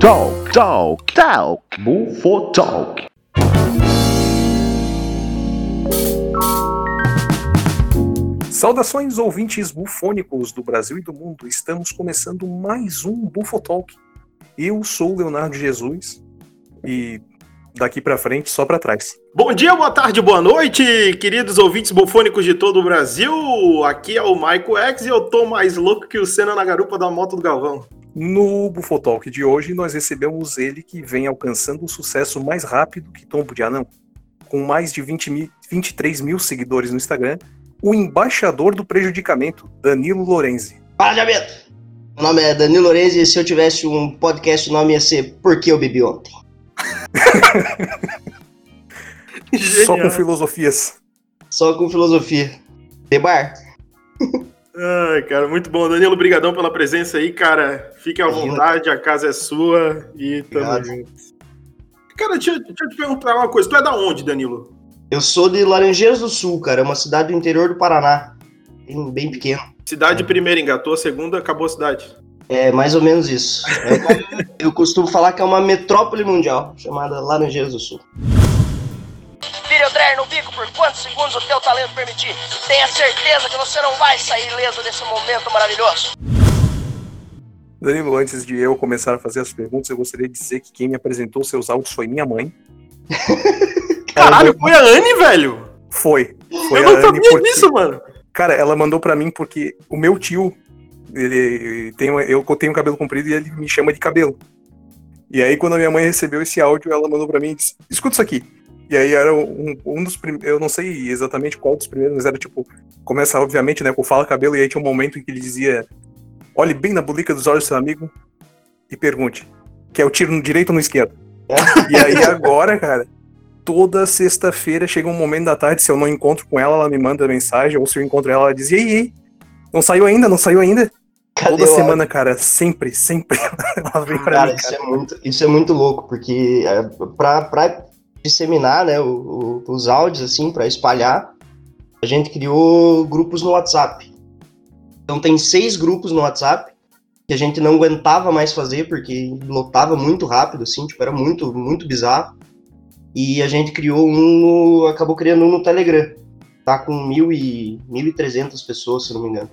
Talk, talk, talk, Bufo Talk. Saudações ouvintes bufônicos do Brasil e do mundo. Estamos começando mais um Bufo Talk. Eu sou o Leonardo Jesus e daqui pra frente só pra trás. Bom dia, boa tarde, boa noite, queridos ouvintes bufônicos de todo o Brasil. Aqui é o Michael X e eu tô mais louco que o Senna na garupa da moto do Galvão. No Bufotalk de hoje, nós recebemos ele que vem alcançando o sucesso mais rápido que Tombo de Anão. Com mais de 20 mil, 23 mil seguidores no Instagram, o embaixador do prejudicamento, Danilo Lorenzi. Fala, Diabeto! Meu nome é Danilo Lorenzi e se eu tivesse um podcast, o nome ia ser Por que eu bebi ontem? Só com filosofias. Só com filosofia. Debar? Ai, cara, muito bom. Danilo, brigadão pela presença aí, cara. Fique à vontade, a casa é sua e tamo Obrigado. junto. Cara, deixa, eu- deixa eu te perguntar uma coisa. Tu é da onde, Danilo? Eu sou de Laranjeiras do Sul, cara. É uma cidade do interior do Paraná. Bem, bem pequeno. Cidade primeira engatou, a segunda acabou a cidade. É mais ou menos isso. É, eu costumo falar que é uma metrópole mundial, chamada Laranjeiras do Sul. Dreyer no bico por quantos segundos o teu talento permitir. Tenha certeza que você não vai sair ileso desse momento maravilhoso. Danilo, antes de eu começar a fazer as perguntas, eu gostaria de dizer que quem me apresentou seus áudios foi minha mãe. Caralho, foi a Anne, velho? Foi. Foi eu não sabia porque- disso, mano. Cara, ela mandou pra mim porque o meu tio, ele tem, eu tenho cabelo comprido e ele me chama de cabelo. E aí, quando a minha mãe recebeu esse áudio, ela mandou pra mim e disse: escuta isso aqui. E aí era um, um dos primeiros, eu não sei exatamente qual dos primeiros, mas era tipo, começa obviamente, né, com Fala Cabelo, e aí tinha um momento em que ele dizia: olhe bem na bulica dos olhos do seu amigo e pergunte, que é o tiro no direito ou no esquerdo? E aí agora, cara, toda sexta-feira chega um momento da tarde, se eu não encontro com ela, ela me manda mensagem, ou se eu encontro ela, ela diz, e aí? Não saiu ainda? Não saiu ainda? Cadê Toda o semana, cara, sempre, sempre ela vem pra Cara, mim, isso cara. é, muito, isso é muito louco, porque é, pra, pra disseminar né, o- o- os áudios, assim, pra espalhar, a gente criou grupos no WhatsApp. Então tem seis grupos no WhatsApp que a gente não aguentava mais fazer, porque lotava muito rápido, assim, tipo, era muito, muito bizarro. E a gente criou um no, acabou criando um no Telegram. Tá com mil e, 1.300 pessoas, se não me engano.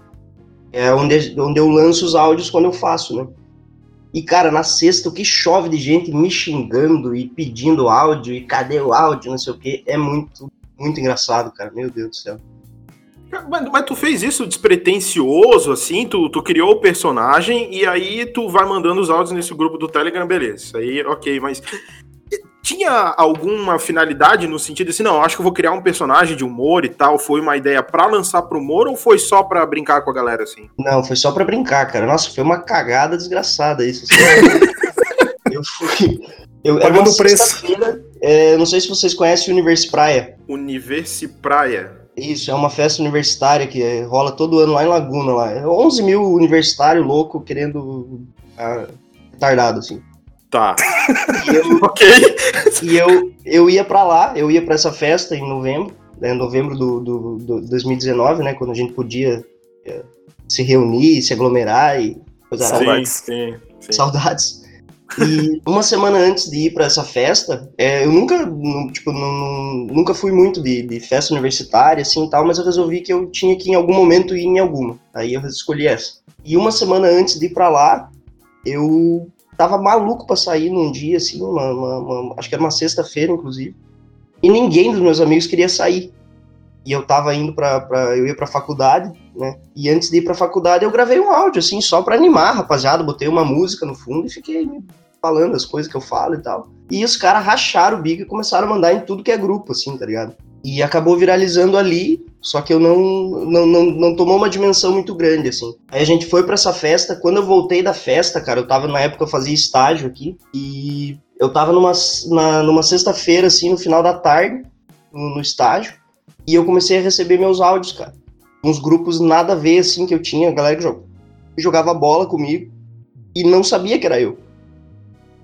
É onde, onde eu lanço os áudios quando eu faço, né? E, cara, na sexta, o que chove de gente me xingando e pedindo áudio, e cadê o áudio, não sei o quê, é muito, muito engraçado, cara. Meu Deus do céu. Mas, mas tu fez isso despretensioso, assim? Tu, tu criou o personagem e aí tu vai mandando os áudios nesse grupo do Telegram, beleza. Aí, ok, mas. Tinha alguma finalidade no sentido assim, não, acho que eu vou criar um personagem de humor e tal? Foi uma ideia pra lançar pro humor ou foi só pra brincar com a galera, assim? Não, foi só pra brincar, cara. Nossa, foi uma cagada desgraçada isso. assim. eu fui. Eu, era Pagando uma sexta-feira, é, não sei se vocês conhecem o Universo Praia. Universi Praia. Isso, é uma festa universitária que é, rola todo ano lá em Laguna. Lá. É 11 mil universitários loucos querendo. Ah, retardado, assim. Tá. E eu, ok. E eu, eu ia pra lá, eu ia pra essa festa em novembro, né, novembro do, do, do 2019, né, quando a gente podia é, se reunir, se aglomerar e coisa arada. Saudades. Sim, sim, sim. Saudades. E uma semana antes de ir pra essa festa, é, eu nunca, nu- tipo, nu- nunca fui muito de, de festa universitária, assim, tal, mas eu resolvi que eu tinha que em algum momento ir em alguma. Aí eu escolhi essa. E uma semana antes de ir pra lá, eu tava maluco pra sair num dia, assim, uma, uma- uma- acho que era uma sexta-feira, inclusive. E ninguém dos meus amigos queria sair. E eu tava indo pra, pra eu ia pra faculdade, né? E antes de ir pra faculdade, eu gravei um áudio, assim, só pra animar, rapaziada. Botei uma música no fundo e fiquei falando as coisas que eu falo e tal. E os caras racharam o bico e começaram a mandar em tudo que é grupo, assim, tá ligado? E acabou viralizando ali, só que eu não, não, não, não tomou uma dimensão muito grande, assim. Aí a gente foi pra essa festa. Quando eu voltei da festa, cara, eu tava na época eu fazia estágio aqui. E eu tava numa, na, numa sexta-feira, assim, no final da tarde, no, no estágio. E eu comecei a receber meus áudios, cara. Uns grupos nada a ver, assim, que eu tinha, a galera que jogava bola comigo e não sabia que era eu.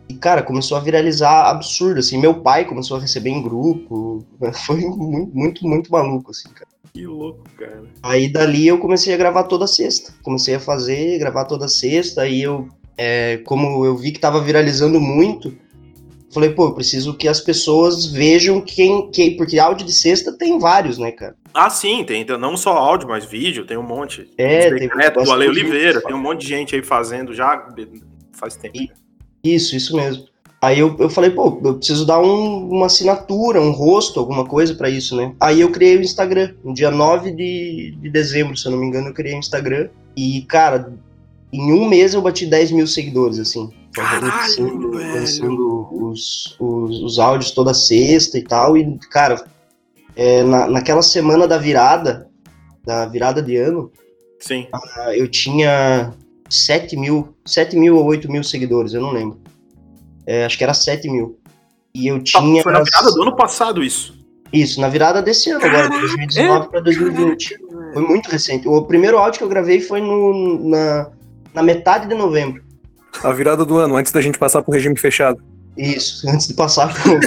E, cara, começou a viralizar absurdo, assim. Meu pai começou a receber em grupo. Foi muito, muito, muito maluco, assim, cara. Que louco, cara. Aí dali eu comecei a gravar toda sexta. Comecei a fazer, gravar toda sexta. Aí eu é, como eu vi que tava viralizando muito, falei, pô, eu preciso que as pessoas vejam quem, quem. Porque áudio de sexta tem vários, né, cara? Ah, sim, tem então, não só áudio, mas vídeo, tem um monte. É, tem decretos do Ale Oliveira, tem um monte de gente aí fazendo já faz tempo. E- Isso, isso mesmo. Aí eu, eu falei, pô, eu preciso dar um- uma assinatura, um rosto, alguma coisa pra isso, né? Aí eu criei o Instagram. No dia 9 de, de dezembro, se eu não me engano, eu criei o Instagram. E, cara, em um mês eu bati 10 mil seguidores, assim. Caralho, Lançando- velho. lançando os, os, os áudios toda sexta e tal. E, cara, é, na, naquela semana da virada, da virada de ano, Sim. ah, eu tinha 7 mil, 7 mil ou 8 mil seguidores, eu não lembro. É, acho que era 7 mil. E eu tinha. Foi na virada do ano passado isso. Isso, na virada desse ano agora, de Caraca, 2019 para 2020. Foi muito recente. O primeiro áudio que eu gravei foi no, na, na metade de novembro. A virada do ano, antes da gente passar pro regime fechado. Isso, antes de passar pro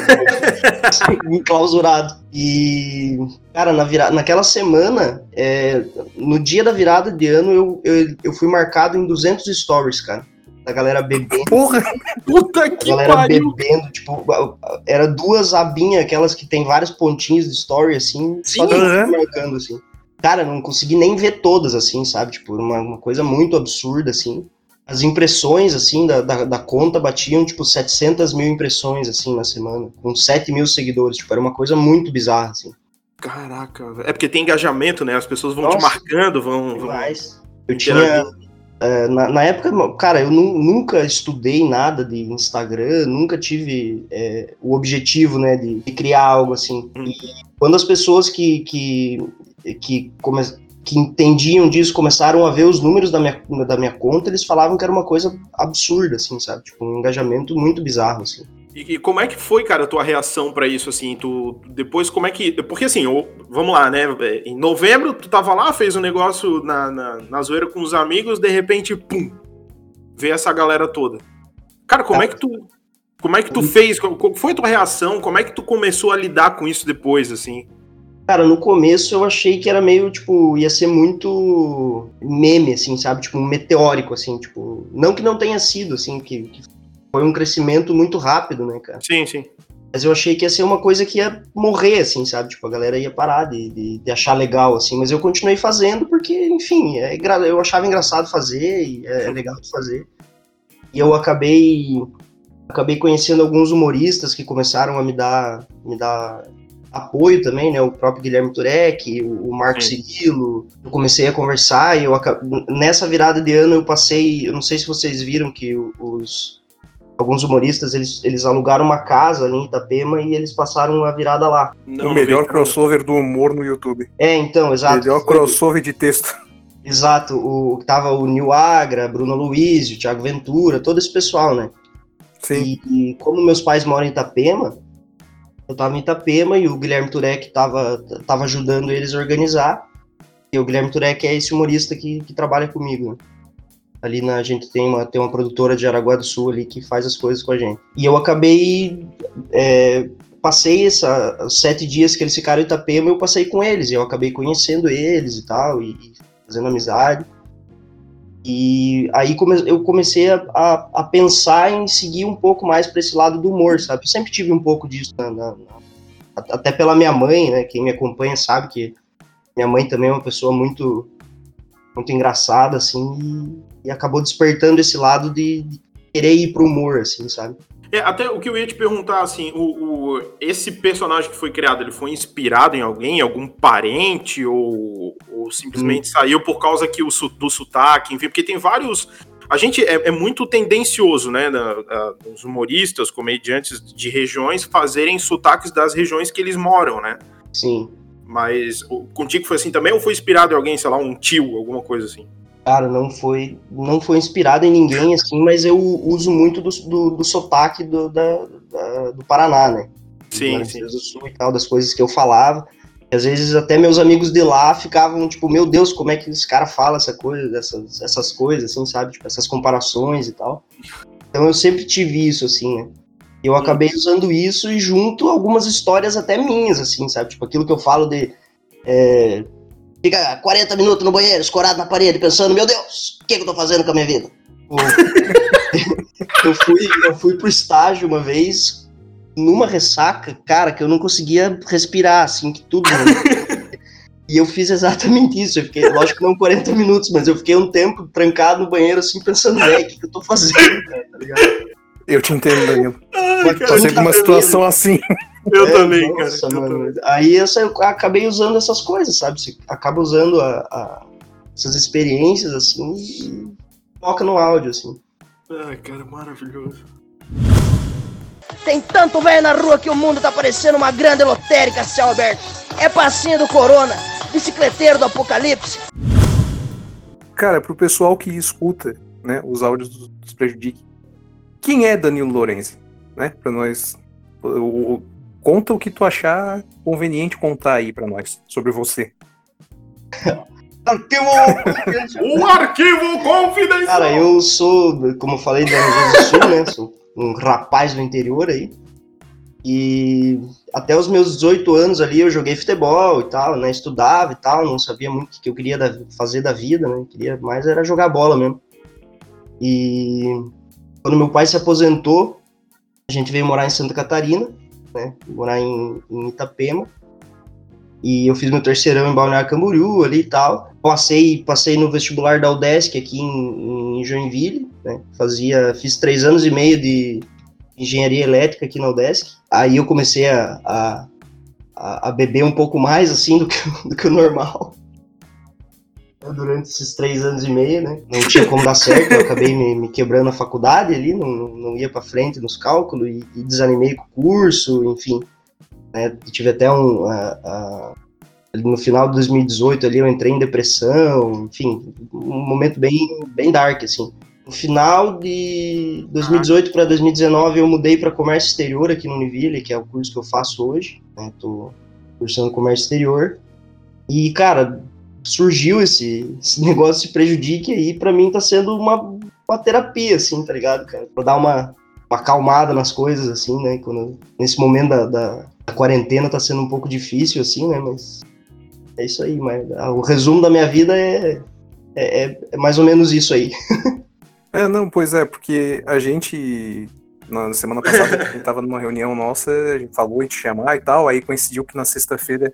enclausurado. E, cara, na vira... naquela semana, é, no dia da virada de ano, eu, eu, eu fui marcado em 200 stories, cara. Da galera bebendo. Porra! Puta A que galera pariu. bebendo, tipo, era duas abinhas, aquelas que tem vários pontinhos de story, assim, só Sim. de Uhum. marcando, assim. Cara, não consegui nem ver todas, assim, sabe? Tipo, uma, uma coisa muito absurda, assim. As impressões, assim, da, da, da conta batiam, tipo, 700 mil impressões, assim, na semana, com 7 mil seguidores. Tipo, era uma coisa muito bizarra, assim. Caraca, é porque tem engajamento, né? As pessoas vão te Nossa. marcando, vão. vão... Demais. Eu tinha. é, na, na época, cara, eu nu- nunca estudei nada de Instagram, nunca tive é, o objetivo, né, de, de criar algo assim. Hum. E quando as pessoas que, que, que, come, que entendiam disso começaram a ver os números da minha, da minha conta, eles falavam que era uma coisa absurda, assim, sabe? Tipo, um engajamento muito bizarro, assim. E, e como é que foi, cara, a tua reação pra isso, assim? Tu depois como é que, porque assim, eu- vamos lá, né? Em novembro tu tava lá, fez um negócio na, na, na zoeira com os amigos, de repente, pum, vê essa galera toda. Cara, como é que tu, como é que tu fez? Qual qual foi a tua reação? Como é que tu começou a lidar com isso depois, assim? Cara, no começo eu achei que era meio, tipo, ia ser muito meme, assim, sabe? Tipo, um meteórico, assim, tipo... Não que não tenha sido, assim, que, que foi um crescimento muito rápido, né, cara? Sim, sim. Mas eu achei que ia ser uma coisa que ia morrer, assim, sabe? Tipo, a galera ia parar de, de, de achar legal, assim. Mas eu continuei fazendo porque, enfim, é eu achava engraçado fazer e é, é legal de fazer. E eu acabei acabei conhecendo alguns humoristas que começaram a me dar me dar apoio também, né? O próprio Guilherme Turek, o, o Marco Sim. Cirilo. Eu comecei a conversar e eu nessa virada de ano eu passei, eu não sei se vocês viram que o- os alguns humoristas eles, eles alugaram uma casa ali em Itapema e eles passaram a virada lá. Não, o melhor não crossover do humor no YouTube. É, então, exato. melhor Foi- crossover de texto. Exato, o tava o Nil Agra, Bruno Luiz, o Thiago Ventura, todo esse pessoal, né? Sim. E, e como meus pais moram em Itapema, eu tava em Itapema e o Guilherme Turek tava, tava ajudando eles a organizar. E o Guilherme Turek é esse humorista que, que trabalha comigo. né? Ali na, a gente tem uma, tem uma produtora de Araguá do Sul ali que faz as coisas com a gente. E eu acabei. é, passei essa, os sete dias que eles ficaram em Itapema, eu passei com eles. Eu acabei conhecendo eles e tal, e, e fazendo amizade. E aí come- eu comecei a, a, a pensar em seguir um pouco mais para esse lado do humor, sabe? Eu sempre tive um pouco disso, na- na- na- até pela minha mãe, né? Quem me acompanha sabe que minha mãe também é uma pessoa muito, muito engraçada, assim, e, e acabou despertando esse lado de, de querer ir pro humor, assim, sabe? É, até o que eu ia te perguntar, assim, o, o- esse personagem que foi criado, ele foi inspirado em alguém, algum parente, ou, ou simplesmente saiu por causa que o, do sotaque, enfim, porque tem vários. A gente é, é muito tendencioso, né, da, da- os humoristas, comediantes de regiões fazerem sotaques das regiões que eles moram, né? Sim. Mas o- contigo foi assim também ou foi inspirado em alguém, sei lá, um tio, alguma coisa assim? Cara, não foi, não foi inspirado em ninguém, assim, mas eu uso muito do, do, do sotaque do, da, da- do Paraná, né? Sim, do sim. Sul e tal, das coisas que eu falava. E às vezes até meus amigos de lá ficavam, tipo, meu Deus, como é que esse cara fala essa coisa, essas, essas coisas, assim, sabe? Tipo, essas comparações e tal. Então eu sempre tive isso, assim, né? Eu acabei usando isso e junto algumas histórias até minhas, assim, sabe? Tipo, aquilo que eu falo de. é, fica 40 minutos no banheiro, escorado na parede, pensando, meu Deus, o que, que eu tô fazendo com a minha vida? Eu fui, eu fui pro estágio uma vez, numa ressaca, cara, que eu não conseguia respirar, assim, que tudo. E eu fiz exatamente isso. Eu fiquei, lógico que não 40 minutos, mas eu fiquei um tempo trancado no banheiro, assim, pensando, velho, o que, que eu tô fazendo, cara, tá ligado? Eu te entendo, Danilo. Passei por uma situação assim. Eu É, também, nossa, cara. eu mano. também. Aí essa, eu acabei usando essas coisas, sabe? Você acaba usando a- a- essas experiências, assim, e foca no áudio, assim. Ai, cara, maravilhoso. Tem tanto velho na rua que o mundo tá parecendo uma grande lotérica a céu aberto. É passinho do Corona, bicicleteiro do Apocalipse. Cara, pro pessoal que escuta, né, os áudios dos, Prejudique, quem é Danilo Lorenzi? Né? Pra nós. o- o- conta o que tu achar conveniente contar aí pra nós sobre você. Um arquivo confidencial! Cara, eu sou, como eu falei, da Rio do Sul, né? Sou um rapaz do interior aí. E até os meus 18 anos ali eu joguei futebol e tal, né? Estudava e tal, não sabia muito o que eu queria da- fazer da vida, né? Queria mais era jogar bola mesmo. E quando meu pai se aposentou, a gente veio morar em Santa Catarina, né? Morar em, em Itapema. E eu fiz meu terceirão em Balneário Camboriú ali e tal. Passei, passei no vestibular da UDESC aqui em, em Joinville, né? Fazia, fiz três anos e meio de engenharia elétrica aqui na UDESC. Aí eu comecei a, a, a- beber um pouco mais, assim, do que, do que o normal. Durante esses três anos e meio, né? Não tinha como dar certo, eu acabei me, me quebrando na faculdade ali, não, não, ia pra frente nos cálculos e, e desanimei com o curso, enfim. né? Tive até um... a- a- no final de 2018 ali eu entrei em depressão, enfim, um momento bem, bem dark, assim. No final de 2018 para 2019 eu mudei para comércio exterior aqui no Univille, que é o curso que eu faço hoje, né? Tô cursando comércio exterior. E, cara, surgiu esse, esse negócio de prejudique aí, para mim tá sendo uma, uma terapia, assim, tá ligado, cara? Pra dar uma, uma acalmada nas coisas, assim, né? Quando, nesse momento da, da, da quarentena tá sendo um pouco difícil, assim, né? Mas é isso aí, mas ah, o resumo da minha vida é, é, é- é mais ou menos isso aí. É, não, pois é, porque a gente. Na semana passada, a gente tava numa reunião nossa, a gente falou te chamar e tal, aí coincidiu que na sexta-feira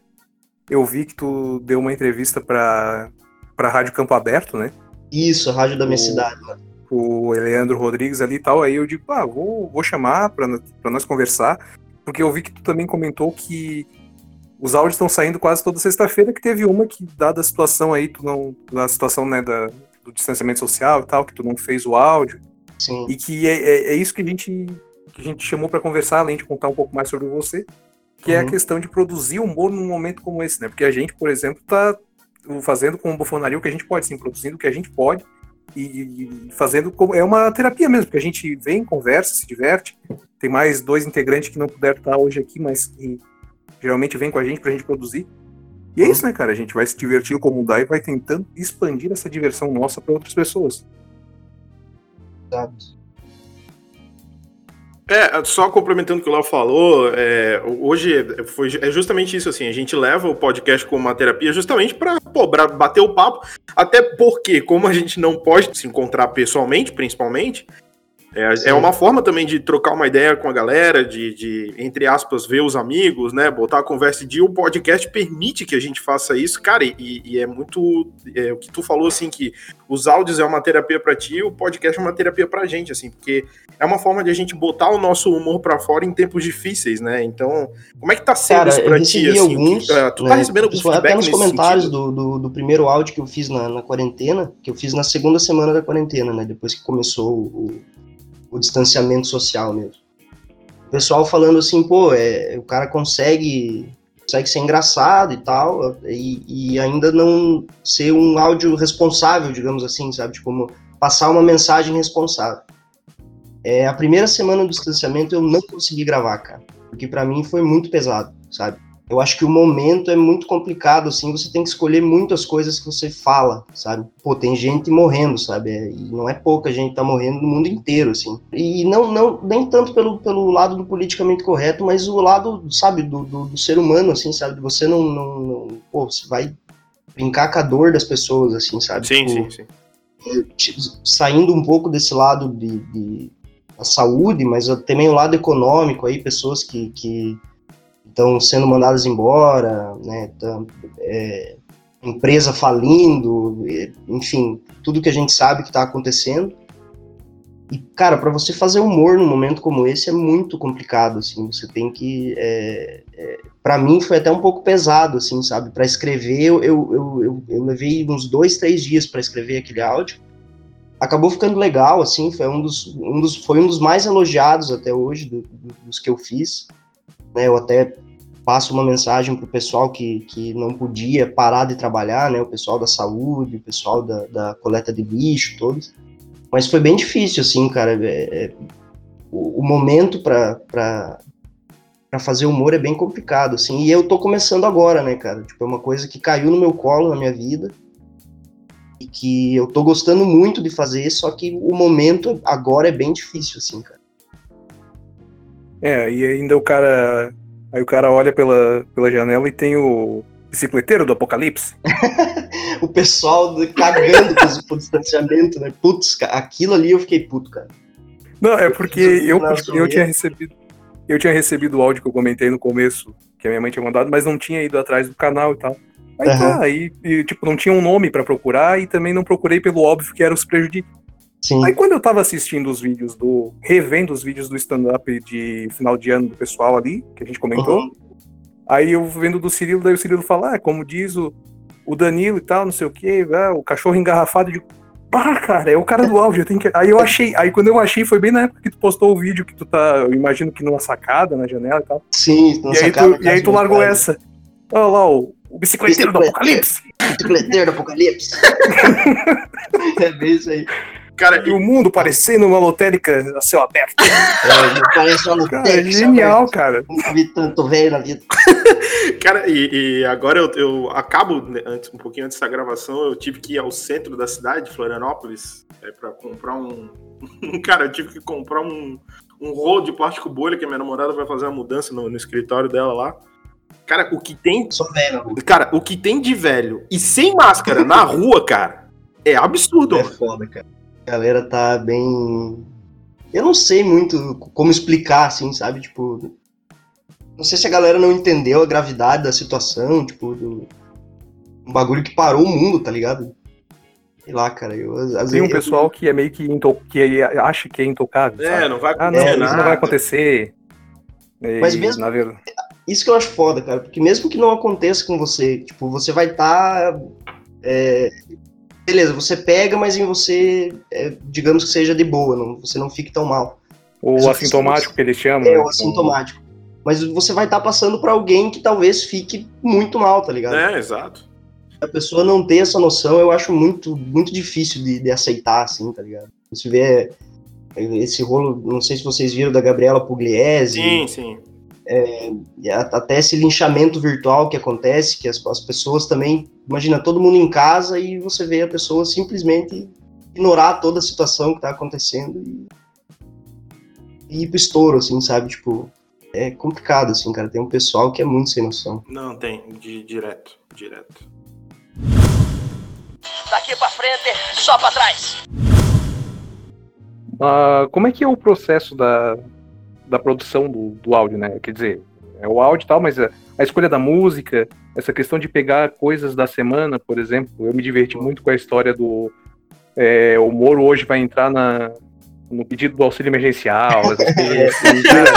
eu vi que tu deu uma entrevista pra, pra Rádio Campo Aberto, né? Isso, a rádio da minha O- cidade. o Leandro Rodrigues ali e tal, aí eu digo, ah, vou, vou chamar pra, pra nós conversar, porque eu vi que tu também comentou que os áudios estão saindo quase toda sexta-feira, que teve uma que, dada a situação aí, tu não, da situação, né, da, do distanciamento social e tal, que tu não fez o áudio, Sim. e que é, é, é isso que a gente, que a gente chamou pra conversar, além de contar um pouco mais sobre você, que é a Uhum. questão de produzir humor num momento como esse, né, porque a gente, por exemplo, tá fazendo com o bufonaria o que a gente pode, sim, produzindo o que a gente pode, e, e fazendo como é uma terapia mesmo, porque a gente vem, conversa, se diverte. Tem mais dois integrantes que não puderam estar hoje aqui, mas que geralmente vem com a gente pra gente produzir. E é isso, né, cara? A gente vai se divertir como dá e vai tentando expandir essa diversão nossa para outras pessoas. Exato. É, só complementando o que o Léo falou, é, hoje foi, é justamente isso, assim, a gente leva o podcast como uma terapia justamente para bater o papo, até porque, como a gente não pode se encontrar pessoalmente, principalmente, é, Sim. é uma forma também de trocar uma ideia com a galera, de, de, entre aspas, ver os amigos, né, botar a conversa de o podcast permite que a gente faça isso, cara, e, e é muito, é, o que tu falou, assim, que os áudios é uma terapia para ti, o podcast é uma terapia pra gente, assim, porque é uma forma de a gente botar o nosso humor pra fora em tempos difíceis, né? Então, como é que tá sendo Cara, isso eu pra ti, assim? alguns. Que- ah, tu tá né, recebendo algum feedback Até nos comentários do, do, do primeiro áudio que eu fiz na, na quarentena, que eu fiz na segunda semana da quarentena, né? Depois que começou o, o distanciamento social mesmo. O pessoal falando assim, pô, é, o cara consegue, consegue ser engraçado e tal, e, e ainda não ser um áudio responsável, digamos assim, sabe? Tipo, passar uma mensagem responsável. É, a primeira semana do distanciamento eu não consegui gravar, cara. Porque pra mim foi muito pesado, sabe? Eu acho que o momento é muito complicado, assim, você tem que escolher muito as coisas que você fala, sabe? Pô, tem gente morrendo, sabe? É, E não é pouca gente tá morrendo no mundo inteiro, assim. E não, não nem tanto pelo, pelo lado do politicamente correto, mas o lado, sabe, do, do, do ser humano, assim, sabe? Você não, não, não- Pô, você vai brincar com a dor das pessoas, assim, sabe? Sim, Tipo, sim, sim. saindo um pouco desse lado de, de, a saúde, mas também o lado econômico aí, pessoas que, que estão sendo mandadas embora, né? Tá, é, empresa falindo, enfim, tudo que a gente sabe que está acontecendo. E, cara, para você fazer humor num momento como esse é muito complicado, assim, você tem que... É, é, para mim foi até um pouco pesado, assim, sabe? Para escrever, eu, eu, eu, eu, levei uns dois, três dias para escrever aquele áudio. Acabou ficando legal, assim, foi um dos, um dos, foi um dos mais elogiados até hoje, do, do, dos que eu fiz. Né? Eu até passo uma mensagem pro pessoal que, que não podia parar de trabalhar, né? O pessoal da saúde, o pessoal da, da coleta de lixo, todos mas foi bem difícil, assim, cara. É, é, o, o, momento para fazer humor é bem complicado, assim. E eu tô começando agora, né, cara? Tipo, é uma coisa que caiu no meu colo na minha vida. E que eu tô gostando muito de fazer, só que o momento agora é bem difícil, assim, cara. É, e ainda o cara. Aí o cara olha pela, pela janela e tem o bicicleteiro do apocalipse. o pessoal cagando com o distanciamento, né? Putz, aquilo ali eu fiquei puto, cara. Não, é porque eu, eu tinha recebido. Eu tinha recebido o áudio que eu comentei no começo, que a minha mãe tinha mandado, mas não tinha ido atrás do canal e tal. Aí uhum. tá, aí, e, tipo, não tinha um nome para procurar e também não procurei pelo óbvio que era os prejudicados. Sim. Aí quando eu tava assistindo os vídeos do. revendo os vídeos do stand-up de final de ano do pessoal ali, que a gente comentou, uhum. aí eu vendo do Cirilo, daí o Cirilo fala, ah, como diz o, o Danilo e tal, não sei o que, ah, o cachorro engarrafado de. Pá, cara, é o cara do áudio. Eu que... Aí eu achei. Aí quando eu achei, foi bem na época que tu postou o vídeo que tu tá. Eu imagino que numa sacada, na janela e tal. Sim, e aí tu, e aí tu largou essa. Olha lá, o, o bicicleteiro do Apocalipse. Bicicleteiro do Apocalipse. é bem isso aí. Cara, e o mundo parecendo uma lotérica a céu aberto. É, parece uma lotérica. Cara, é genial, cara. Nunca vi tanto velho na vida. cara, e, e agora eu, eu, acabo, né, antes, um pouquinho antes da gravação, eu tive que ir ao centro da cidade, Florianópolis, é, para comprar um. cara, eu tive que comprar um, um rolo de plástico bolha que a minha namorada vai fazer uma mudança no, no escritório dela lá. Cara, o que tem. Sou velho. Cara, o que tem de velho e sem máscara na rua, cara, é absurdo. É foda, cara. A galera tá bem. Eu não sei muito como explicar, assim, sabe? Tipo. Não sei se a galera não entendeu a gravidade da situação, tipo, do... um bagulho que parou o mundo, tá ligado? Sei lá, cara. Eu, às Tem um eu... pessoal que é meio que, into... que acha que é intocável. É, sabe? não vai acontecer. Ah, não, isso não vai acontecer. E, Mas mesmo. Na verdade... Isso que eu acho foda, cara. Porque mesmo que não aconteça com você, tipo, você vai estar. Tá, é, beleza, você pega, mas em você, é, digamos que seja de boa, não, você não fique tão mal. O assintomático você, que eles chamam. É, né? o assintomático. Mas você vai estar tá passando para alguém que talvez fique muito mal, tá ligado? É, exato. A pessoa não ter essa noção, eu acho muito, muito difícil de, de aceitar, assim, tá ligado? Você vê esse rolo, não sei se vocês viram, da Gabriela Pugliese. Sim, sim. É, até esse linchamento virtual que acontece, que as, as pessoas também, imagina, todo mundo em casa e você vê a pessoa simplesmente ignorar toda a situação que está acontecendo e, e ir pro estouro, assim, sabe? Tipo, é complicado, assim, cara. Tem um pessoal que é muito sem noção. Não, tem, de, direto, direto. Daqui pra frente, só pra trás. Uh, como é que é o processo da, da produção do, do áudio, né? Quer dizer, é o áudio e tal, mas a, a, escolha da música, essa questão de pegar coisas da semana, por exemplo, eu me diverti muito com a história do é, o Moro hoje vai entrar na, no pedido do auxílio emergencial, assim, cara.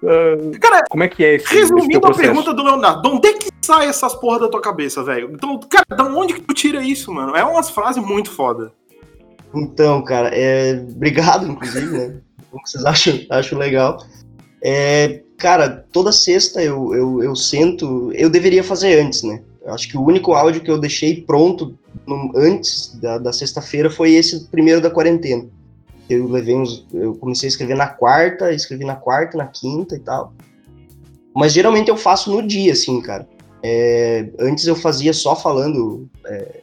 cara, como é que é esse Resumindo esse a pergunta do Leonardo, de onde é que sai essas porra da tua cabeça, velho? Então, cara, da onde que tu tira isso, mano? É umas frases muito foda. Então, cara, é... obrigado, inclusive, né? Como vocês acham, acham legal. É, cara, toda sexta eu, eu, eu sento. Eu deveria fazer antes, né? Acho que o único áudio que eu deixei pronto no, antes da, da sexta-feira foi esse primeiro da quarentena. Eu levei uns. Eu comecei a escrever na quarta, escrevi na quarta, na quinta e tal. Mas geralmente eu faço no dia, assim, cara. É, antes eu fazia só falando. É,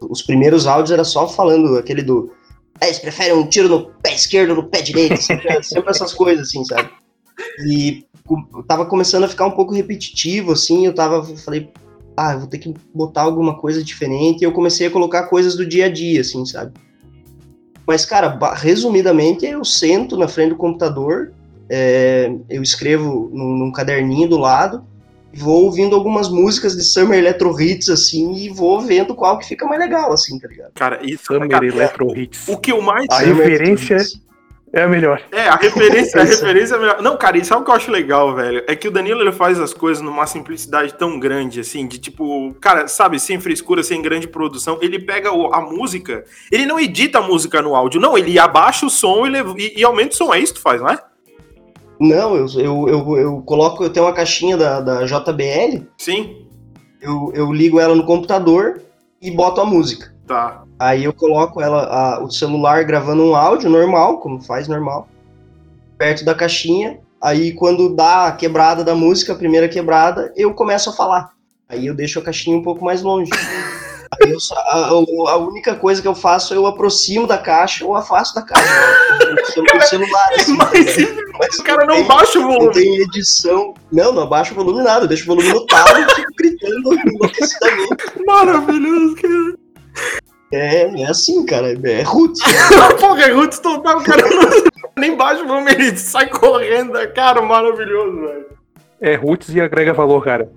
os primeiros áudios era só falando aquele do eles preferem um tiro no pé esquerdo, no pé direito, sempre, sempre essas coisas, assim, sabe? E tava começando a ficar um pouco repetitivo, assim, eu tava, falei, ah, eu vou ter que botar alguma coisa diferente, e eu comecei a colocar coisas do dia a dia, assim, sabe? Mas, cara, resumidamente, eu sento na frente do computador, é, eu escrevo num, num caderninho do lado, vou ouvindo algumas músicas de Summer Electro Hits, assim, e vou vendo qual que fica mais legal, assim, tá ligado? Cara, isso Summer cara, Electro Hits. o que eu mais. A referência- Electro Hits. É a melhor. É, a referência, a Isso. referência é melhor. Não, cara, e sabe o que eu acho legal, velho? É que o Danilo ele faz as coisas numa simplicidade tão grande, assim, de tipo, cara, sabe, sem frescura, sem grande produção. Ele pega o- a música, ele não edita a música no áudio, não, ele abaixa o som e, e- e aumenta o som. É isso que tu faz, não é? Não, eu, eu, eu, eu coloco, eu tenho uma caixinha da, da JBL, Sim. eu, eu ligo ela no computador e boto a música. Tá. Aí eu coloco ela, a- o celular gravando um áudio normal, como faz normal, perto da caixinha. Aí quando dá a quebrada da música, a primeira quebrada, eu começo a falar. Aí eu deixo a caixinha um pouco mais longe. Eu a, a- única coisa que eu faço é eu aproximo da caixa ou afasto da caixa. Eu o celular, assim, Mas mas o cara não tem- baixa o não volume. tem edição. Não, não abaixo o volume nada, eu deixo o volume no talo e fico gritando enlouquecidamente. Maravilhoso, cara. É, é assim, cara, é roots. Porra, é Roots total, o cara nem baixa o volume, ele sai correndo, cara, maravilhoso, velho. É Roots e agrega valor, cara.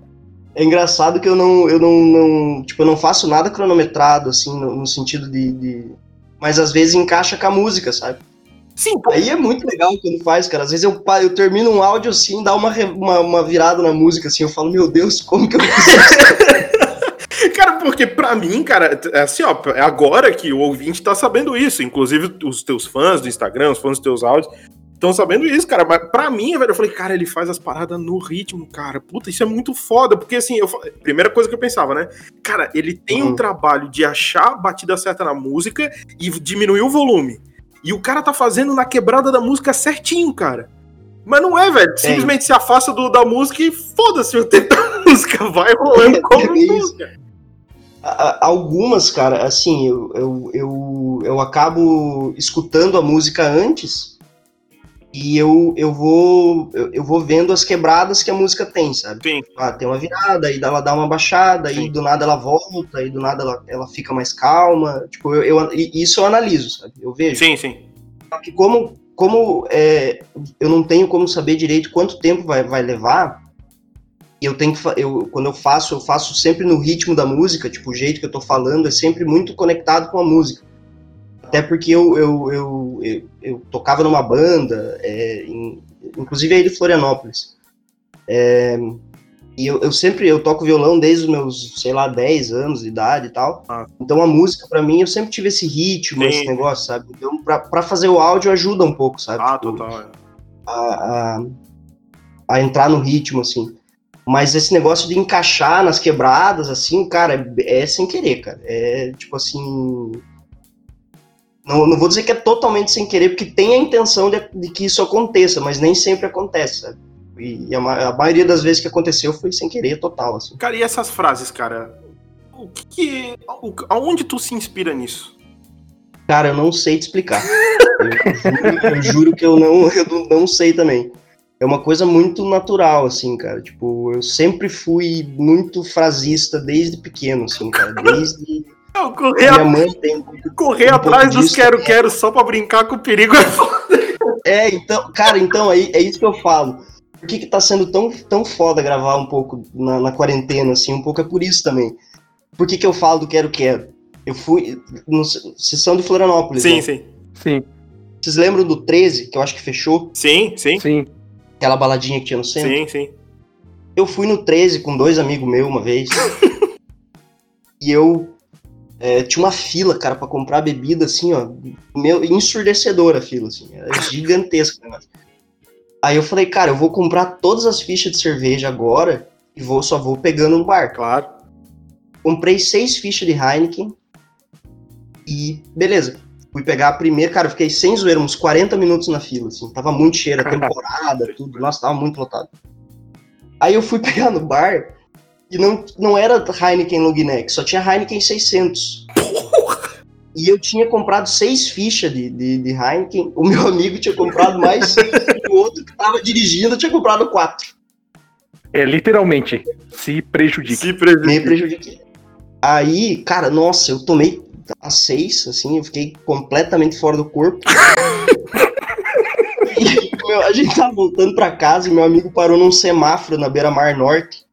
É engraçado que eu não, eu não, não tipo, eu não faço nada cronometrado, assim, no, no sentido de, de- Mas às vezes encaixa com a música, sabe? Sim, pô, Aí é muito legal quando faz, cara. Às vezes eu, eu termino um áudio assim, dá uma, uma, uma virada na música, assim, eu falo, meu Deus, como que eu fiz? Cara, porque pra mim, cara, é assim, ó, é agora que o ouvinte tá sabendo isso, inclusive os teus fãs do Instagram, os fãs dos teus áudios, estão sabendo isso, cara. Mas pra mim, velho, eu falei, cara, ele faz as paradas no ritmo, cara. Puta, isso é muito foda, porque assim, eu, primeira coisa que eu pensava, né? Cara, ele tem um Uhum. trabalho de achar a batida certa na música e diminuir o volume. E o cara tá fazendo na quebrada da música certinho, cara. Mas não é, velho. Simplesmente se afasta do, da música e foda-se o tempo da música. Vai rolando como É música. A- Algumas, cara, assim, eu, eu, eu, eu acabo escutando a música antes e eu, eu, vou, eu, eu vou vendo as quebradas que a música tem, sabe? Sim. Ah, tem uma virada, aí ela dá uma baixada, Sim. do nada ela volta, aí do nada ela, ela fica mais calma. Tipo, eu, eu- e isso eu analiso, sabe? Eu vejo. Sim, sim. que como, como é, eu não tenho como saber direito quanto tempo vai, vai levar, eu tenho que eu, quando eu faço, eu faço sempre no ritmo da música, tipo, o jeito que eu tô falando é sempre muito conectado com a música. Até porque eu, eu, eu, eu, eu tocava numa banda, é, em- inclusive aí de Florianópolis. É, e eu, eu sempre eu toco violão desde os meus, sei lá, 10 anos de idade e tal. Ah. Então a música, pra mim, eu sempre tive esse ritmo, Sim. esse negócio, sabe? Então, pra, pra fazer o áudio ajuda um pouco, sabe? Ah, Tipo, total. é. a, a, a entrar no ritmo, assim. Mas esse negócio de encaixar nas quebradas, assim, cara, é, é sem querer, cara. É tipo assim. Não, não vou dizer que é totalmente sem querer, porque tem a intenção de, de que isso aconteça, mas nem sempre acontece, sabe? E, e a, a maioria das vezes que aconteceu foi sem querer, total, assim. Cara, e essas frases, cara? O que, que o- aonde tu se inspira nisso? Cara, eu não sei te explicar. Eu juro, eu juro que eu não, eu não- não sei também. É uma coisa muito natural, assim, cara. Tipo, eu sempre fui muito frasista desde pequeno, assim, cara. Desde. Não, correr, Minha mãe tem. correr um atrás dos quero-quero só pra brincar com o perigo é foda. É, então, cara, então, é, é isso que eu falo. Por que, que tá sendo tão, tão foda gravar um pouco na, na quarentena, assim? Um pouco é por isso também. Por que, que eu falo do quero-quero? Eu fui. No, vocês são de Florianópolis, Sim, né? sim. Sim, Vocês lembram do 13, que eu acho que fechou? Sim, sim. sim. Aquela baladinha que tinha no centro? Sim, sim. Eu fui no 13 com dois amigos meus uma vez. e eu é, tinha uma fila, cara, pra comprar bebida, assim, ó. Meu, ensurdecedora a fila, assim. Era gigantesca negócio. Aí eu falei, cara, eu vou comprar todas as fichas de cerveja agora e vou, só vou pegando no bar. Claro. Comprei seis fichas de Heineken e beleza. Fui pegar a primeira, cara, eu fiquei sem zoeira, uns 40 minutos na fila, assim. Tava muito cheio, a temporada, tudo. Nossa, tava muito lotado. Aí eu fui pegar no bar e não, não era Heineken long neck, só tinha Heineken 600. E eu tinha comprado seis fichas de, de, de Heineken, o meu amigo tinha comprado mais seis, e o outro que tava dirigindo tinha comprado quatro. É literalmente, se prejudica. Se Me prejudica. prejudiquei. Aí, cara, nossa, eu tomei. às seis, assim, eu fiquei completamente fora do corpo. e meu, a gente tava voltando pra casa e meu amigo parou num semáforo na beira-mar norte.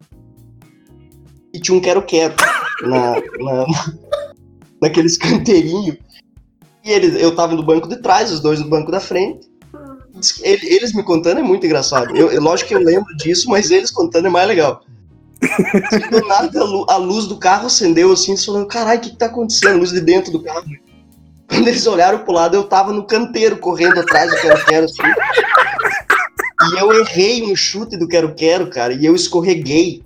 E tinha um quero-quero na, na, naqueles canteirinhos. E eles, eu tava no banco de trás, os dois no banco da frente. Eles me contando é muito engraçado. Eu, lógico que eu lembro disso, mas eles contando é mais legal. Do nada a lu- a luz do carro acendeu assim, falando, caralho, o que, que tá acontecendo? A luz de dentro do carro. Quando eles olharam pro lado, eu tava no canteiro correndo atrás do quero-quero, assim. E eu errei um chute do quero-quero, cara, e eu escorreguei.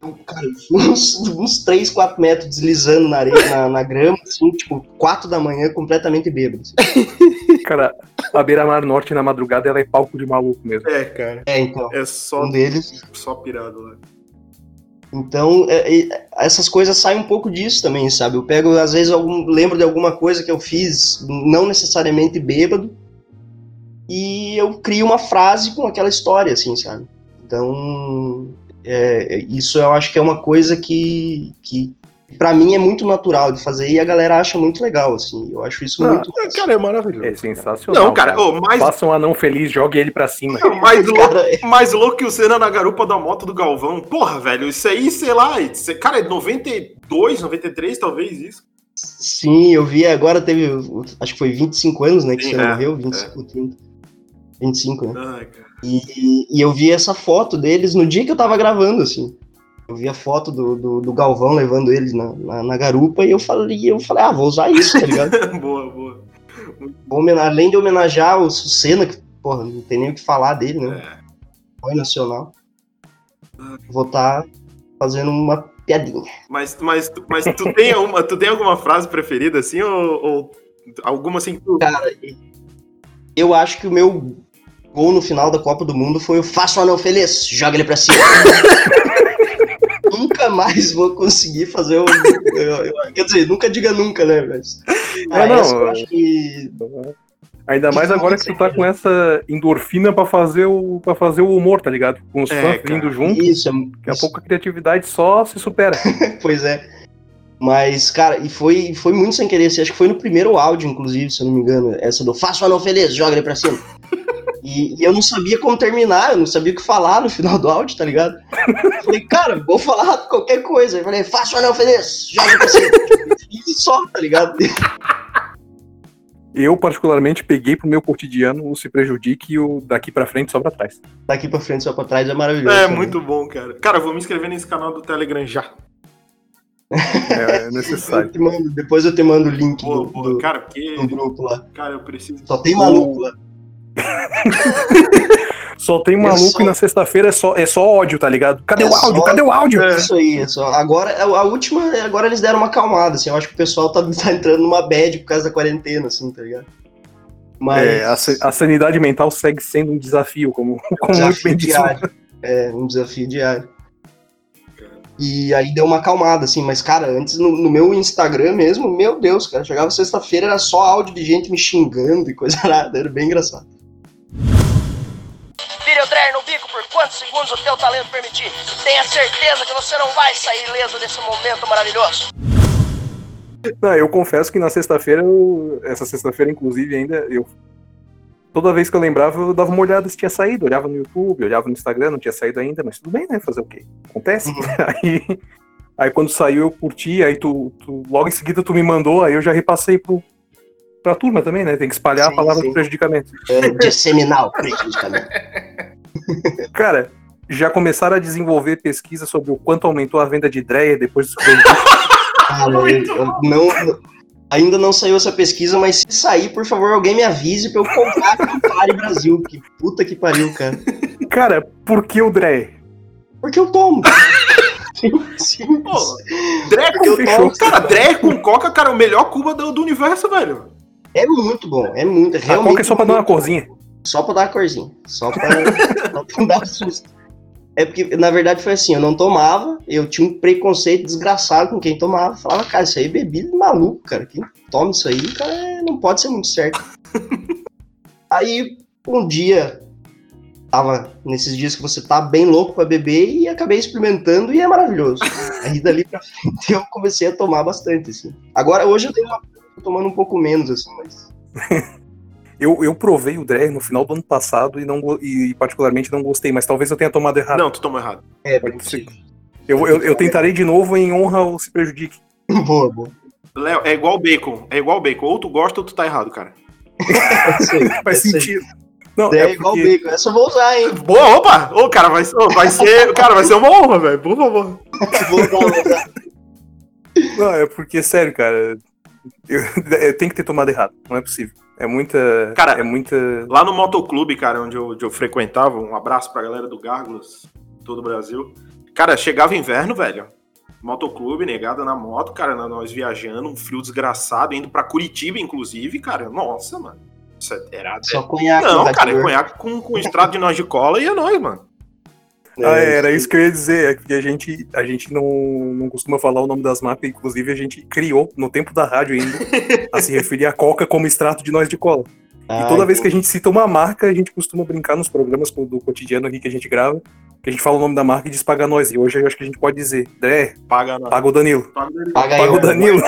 Eu, cara, uns, uns 3, 4 metros deslizando na areia, na, na grama, assim, tipo, 4 da manhã, completamente bêbado. assim. Cara, a Beira-Mar Norte na madrugada ela é palco de maluco mesmo. É, cara. É, então, É só, um deles. só pirado lá. Então, é, é, essas coisas saem um pouco disso também, sabe? Eu pego, às vezes, algum, lembro de alguma coisa que eu fiz, não necessariamente bêbado, e eu crio uma frase com aquela história, assim, sabe? Então, é, isso eu acho que é uma coisa que, que para mim é muito natural de fazer e a galera acha muito legal, assim. Eu acho isso Ah, muito. É, cara, é maravilhoso. É sensacional. Não, cara, ô, mais, Faça um anão feliz, jogue ele pra cima. mais, louco, Cara, é- mais louco que o Senna na garupa da moto do Galvão. Porra, velho, isso aí, sei lá, isso, cara, é 92, 93, talvez isso. Sim, eu vi agora, teve, acho que foi 25 anos, né, que Sim, você é, morreu, 25, 30. 25, né? Ai, cara. E, e eu vi essa foto deles no dia que eu tava gravando, assim. Eu vi a foto do, do, do Galvão levando eles na, na, na garupa e eu falei, eu falei, ah, vou usar isso, tá ligado? boa, boa. Além de homenagear o Senna, que, porra, não tem nem o que falar dele, né? É. Foi nacional. Vou estar fazendo uma piadinha. Mas, mas, mas tu, tem uma, tu tem alguma frase preferida, assim, ou, ou alguma assim que tu... Eu acho que o meu gol no final da Copa do Mundo foi o faça o anão feliz, joga ele pra cima. nunca mais vou conseguir fazer o. quer dizer, nunca diga nunca, né? Mas. Ah, não, essa eu acho que. Ainda mais agora que tu tá com essa endorfina pra fazer o, pra fazer o humor, tá ligado? Com os É, fãs cara. vindo junto, Isso, é, daqui a pouco a criatividade só se supera. pois é. Mas, cara, e foi, foi muito sem querer. assim, acho que foi no primeiro áudio, inclusive, se eu não me engano. Essa do faça o anão feliz, joga ele pra cima. E, e eu não sabia como terminar, eu não sabia o que falar no final do áudio, tá ligado? Eu falei, cara, vou falar qualquer coisa. Eu falei, faça o anão feliz, joga pra cima. E só, tá ligado? Eu, particularmente, peguei pro meu cotidiano o Se Prejudique e o Daqui pra Frente só pra trás. Daqui pra frente, só pra trás é maravilhoso. É, também. muito bom, cara. Cara, eu vou me inscrever nesse canal do Telegram já. É, é Eu necessário. te mando- depois eu te mando o link Boa, do, boa. do- Cara, porque... do grupo lá. Cara, eu preciso... Só tem maluco lá. Só tem Eu maluco só- e na sexta-feira é só, é só ódio, tá ligado? Cadê É o áudio? só- Cadê o áudio? É. Isso aí, é só. Agora, a última, agora eles deram uma acalmada, assim. Eu acho que o pessoal tá, tá entrando numa bad por causa da quarentena, assim, tá ligado? Mas. É, a, a sanidade mental segue sendo um desafio, como, como muito desafio bem disse. diário. É, um desafio diário. E aí deu uma acalmada, assim, mas, cara, antes no, no meu Instagram mesmo, meu Deus, cara, chegava sexta-feira, era só áudio de gente me xingando e coisa nada, era bem engraçado. O dreyer no bico por quantos segundos o teu talento permitir. Tenha certeza que você não vai sair ileso desse momento maravilhoso. Não, eu confesso que na sexta-feira, essa sexta-feira, inclusive, ainda, eu. Toda vez que eu lembrava, eu dava uma olhada se tinha saído. Olhava no YouTube, olhava no Instagram, não tinha saído ainda, mas tudo bem, né? Fazer o quê? Acontece. Uhum. Aí, aí quando saiu, eu curti, aí tu, tu- logo em seguida tu me mandou, aí eu já repassei pro, pra turma também, né? Tem que espalhar Sim, a palavra sim. do prejudicamento. É, disseminal, praticamente. Cara, já começaram a desenvolver pesquisa sobre o quanto aumentou a venda de Dreyer depois dos Cara, eu, eu não, ainda não saiu essa pesquisa, mas se sair, por favor, alguém me avise pra eu comprar a Campari Brasil. Que puta que pariu, cara. Cara, por que o Dreyer? Porque eu tomo. Sim, sim. Pô, Dré com. Cara, Dré com Coca, cara, é o melhor Cuba do, do universo, velho. É muito bom, é muito. A Realmente Coca é só pra dar uma corzinha. Só pra dar uma corzinha. Só pra, só pra dar um susto. É porque, na verdade, foi assim, eu não tomava, eu tinha um preconceito desgraçado com quem tomava. Falava, cara, isso aí é bebida maluco, cara. Quem toma isso aí, cara, é- não pode ser muito certo. aí, um dia, tava nesses dias que você tá bem louco pra beber e acabei experimentando e é maravilhoso. Aí dali pra frente eu comecei a tomar bastante, assim. Agora, hoje eu tenho uma tô tomando um pouco menos, assim, mas. Eu, eu provei o Dreher no final do ano passado e, não, e particularmente não gostei, mas talvez eu tenha tomado errado. Não, tu tomou errado. É. Eu, eu, eu tentarei de novo em honra ao Se Prejudique. boa, boa. Léo, é igual bacon. É igual bacon. Ou tu gosta ou tu tá errado, cara. Ser. Faz sentido. Não, É, é igual porque... bacon. Essa eu vou usar, hein? Boa, opa! Ô, cara, vai, ô, vai ser. Cara, vai ser uma honra, velho. Por favor. Não, é porque, sério, cara, eu, eu tenho que ter tomado errado. Não é possível. É muita. Cara, é muita. Lá no motoclube, cara, onde eu, onde eu frequentava, um abraço pra galera do Garglos, todo o Brasil. Cara, chegava inverno, velho. Motoclube, negada na moto, cara, nós viajando, um frio desgraçado, indo pra Curitiba, inclusive, cara. Nossa, mano. Isso era. Só conhaque. Não, cara, é conhaque com, com extrato de nós de cola e é nóis, mano. Ah, é, era isso que eu ia dizer. É que a gente, a gente não, não costuma falar o nome das marcas, inclusive a gente criou, no tempo da rádio ainda, a se referir à Coca como extrato de nós de cola. Ah, E toda vez que a gente cita uma marca, a gente costuma brincar nos programas do cotidiano aqui que a gente grava, que a gente fala o nome da marca e diz paga nós. E hoje eu acho que a gente pode dizer, é, Paga nós. paga o Danilo. Paga. Paga aí, Paga o. Danilo.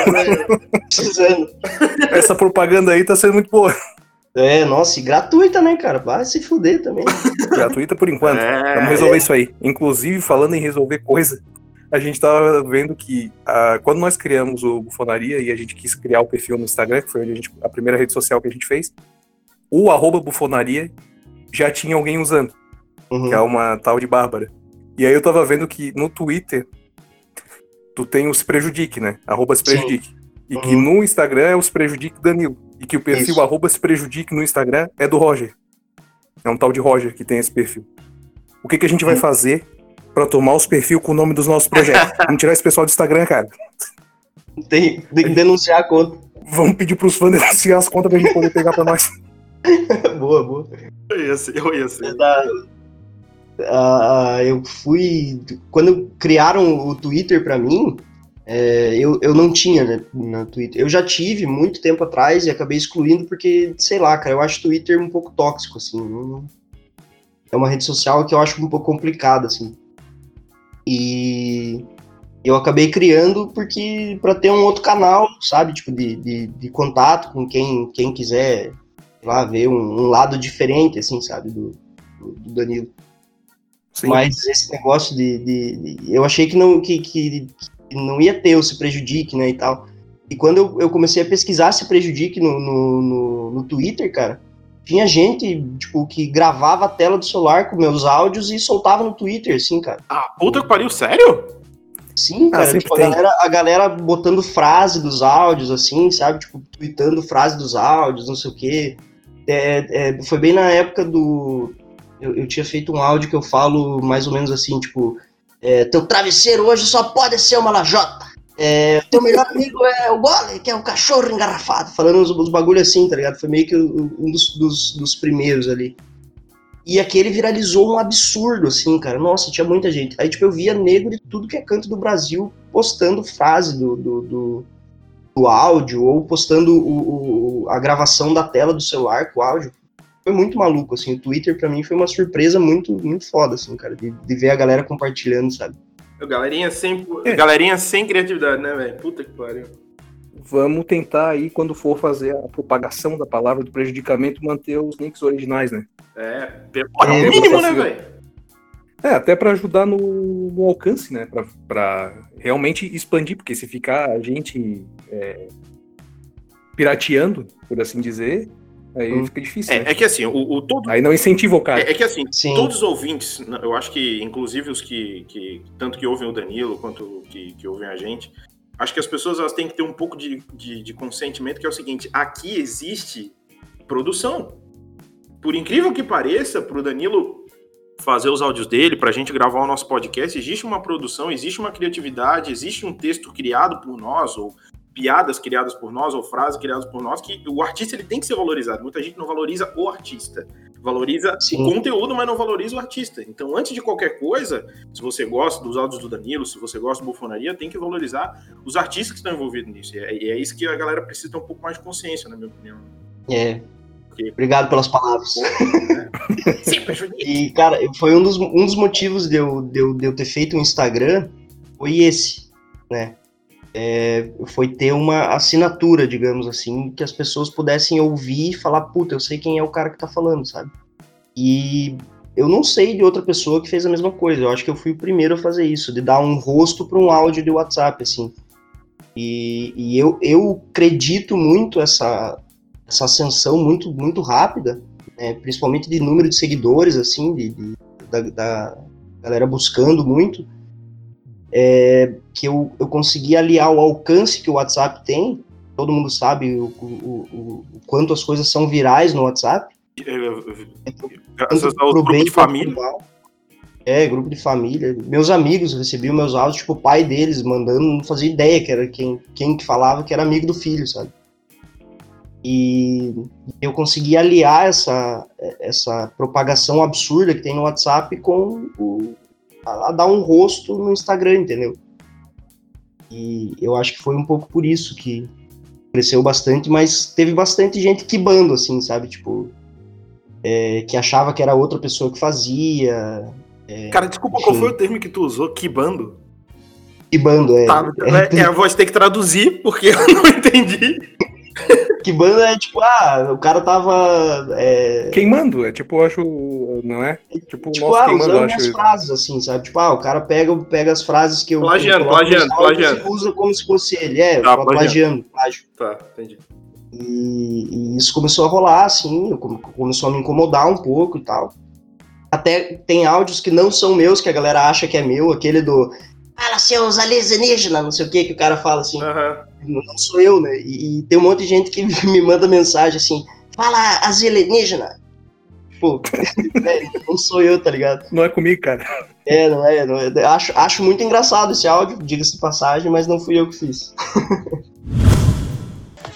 Precisando. Essa propaganda aí tá sendo muito boa. É, nossa, e gratuita, né, cara? Vai se fuder também. Gratuita por enquanto. É, Vamos resolver isso aí. Inclusive, falando em resolver coisa, a gente tava vendo que ah, quando nós criamos o Bufonaria e a gente quis criar o perfil no Instagram, que foi onde a, gente- a primeira rede social que a gente fez, o arroba Bufonaria já tinha alguém usando, Uhum. que é uma tal de Bárbara. E aí eu tava vendo que no Twitter tu tem o Se Prejudique, né? Arroba Se Sim. Prejudique. E que Uhum. no Instagram é o Se Prejudique Danilo. E que o perfil Isso. arroba Se Prejudique no Instagram é do Roger. É um tal de Roger que tem esse perfil. O que, que a gente vai Uhum. fazer pra tomar os perfis com o nome dos nossos projetos? Vamos tirar esse pessoal do Instagram, cara. Tem, tem que denunciar a conta. Vamos pedir pros fãs denunciar as contas pra gente poder pegar pra nós. boa, boa. Eu ia ser, eu ia ser. Da- Ah, eu fui. Quando criaram o Twitter pra mim, é, eu, eu não tinha né, no Twitter. Eu já tive muito tempo atrás e acabei excluindo porque, sei lá, cara, eu acho o Twitter um pouco tóxico, assim. não- É uma rede social que eu acho um pouco complicada, assim. E eu acabei criando porque para ter um outro canal, sabe, tipo de, de, de contato com quem, quem quiser lá ver um, um lado diferente, assim, sabe, do, do Danilo. Sim. Mas esse negócio de, de- de- Eu achei que não, que, que não ia ter o Se Prejudique, né, e tal. E quando eu, eu comecei a pesquisar Se Prejudique no, no, no, no Twitter, cara, tinha gente, tipo, que gravava a tela do celular com meus áudios e soltava no Twitter, assim, cara. Ah, puta que pariu, sério? Sim, Ah, cara, sempre tipo, a galera, a galera botando frase dos áudios, assim, sabe? Tipo, tweetando frase dos áudios, não sei o quê. É, é, foi bem na época do. Eu, eu tinha feito um áudio que eu falo mais ou menos assim, tipo, é, teu travesseiro hoje só pode ser uma lajota. É, teu melhor amigo é o gole, que é o cachorro engarrafado. Falando uns, bagulho assim, tá ligado? Foi meio que um dos, dos, dos primeiros ali. E aquele viralizou um absurdo, assim, cara. Nossa, tinha muita gente. Aí, tipo, eu via negro de tudo que é canto do Brasil postando frase do, do, do, do áudio ou postando o, o- a gravação da tela do celular com o áudio. Foi muito maluco, assim. O Twitter, pra mim, foi uma surpresa muito, muito foda, assim, cara. De, de ver a galera compartilhando, sabe? Galerinha sem, É. galerinha sem criatividade, né, velho? Puta que pariu. Vamos tentar aí, quando for fazer a propagação da palavra do prejudicamento, manter os links originais, né? É, pe- porra, É, o mínimo, né, velho? É, até pra ajudar no, no alcance, né? Pra, pra realmente expandir, porque se ficar a gente é, pirateando, por assim dizer, aí Hum. fica difícil, né? É, é que assim, o, o todo. Aí não incentiva o cara. É, é que assim, Sim. todos os ouvintes, eu acho que, inclusive os que, que tanto que ouvem o Danilo quanto que, que ouvem a gente, acho que as pessoas elas têm que ter um pouco de, de, de consentimento, que é o seguinte: aqui existe produção. Por incrível que pareça, pro Danilo fazer os áudios dele, pra gente gravar o nosso podcast, existe uma produção, existe uma criatividade, existe um texto criado por nós, ou piadas criadas por nós, ou frases criadas por nós, que o artista ele tem que ser valorizado. Muita gente não valoriza o artista. Valoriza Sim. o conteúdo, mas não valoriza o artista. Então, antes de qualquer coisa, se você gosta dos áudios do Danilo, se você gosta do Bufonaria, tem que valorizar os artistas que estão envolvidos nisso. E é, e é isso que a galera precisa ter um pouco mais de consciência, na minha opinião. É. Obrigado pelas palavras. Prejudica. E, cara, foi um dos, um dos motivos de eu, de, eu, de eu ter feito um Instagram, foi esse, né? É, foi ter uma assinatura, digamos assim, que as pessoas pudessem ouvir e falar, puta, eu sei quem é o cara que tá falando, sabe? E eu não sei de outra pessoa que fez a mesma coisa. Eu acho que eu fui o primeiro a fazer isso, de dar um rosto para um áudio de WhatsApp, assim. E, e eu, eu acredito muito essa, essa ascensão muito, muito rápida, né, principalmente de número de seguidores, assim, de, de da, da, galera buscando muito, é, que eu, eu consegui aliar o alcance que o WhatsApp tem, todo mundo sabe o, o, o, o quanto as coisas são virais no WhatsApp, Graças tanto aos pro grupos bem de família. mal. É, grupo de família. Meus amigos recebiam meus áudios, tipo, o pai deles mandando, não fazia ideia que era quem, quem que falava que era amigo do filho, sabe? E eu consegui aliar essa, essa propagação absurda que tem no WhatsApp com o, a, a dar um rosto no Instagram, entendeu? E eu acho que foi um pouco por isso que cresceu bastante, mas teve bastante gente quibando, assim, sabe? Tipo, é, que achava que era outra pessoa que fazia. Cara, desculpa, qual Sim. foi o termo que tu usou? Kibando? Quibando, é. Tá, é, é, a voz tem que traduzir, porque eu não entendi. Quibando é tipo, ah, o cara tava. É, Queimando, é tipo, eu acho. Não é? Tipo, tipo, nossa, ah, queimando, eu usando acho. minhas frases, assim, sabe? Tipo, ah, o cara pega, pega as frases que eu. Plagiando, que plagiando, plagiando. Usa como se fosse ele. É, Tá, plagiando, plagiando. plágio. Tá, entendi. E, e isso começou a rolar, assim, começou a me incomodar um pouco e tal. Até tem áudios que não são meus, que a galera acha que é meu, aquele do. Fala, seus alienígenas, não sei o que, que o cara fala assim. Aham. não sou eu, né? E, e tem um monte de gente que me manda mensagem assim, fala as alienígena. Pô, velho, não sou eu, tá ligado? Não é comigo, cara. É, não é, não é. Acho, acho muito engraçado esse áudio, diga-se de passagem, mas não fui eu que fiz.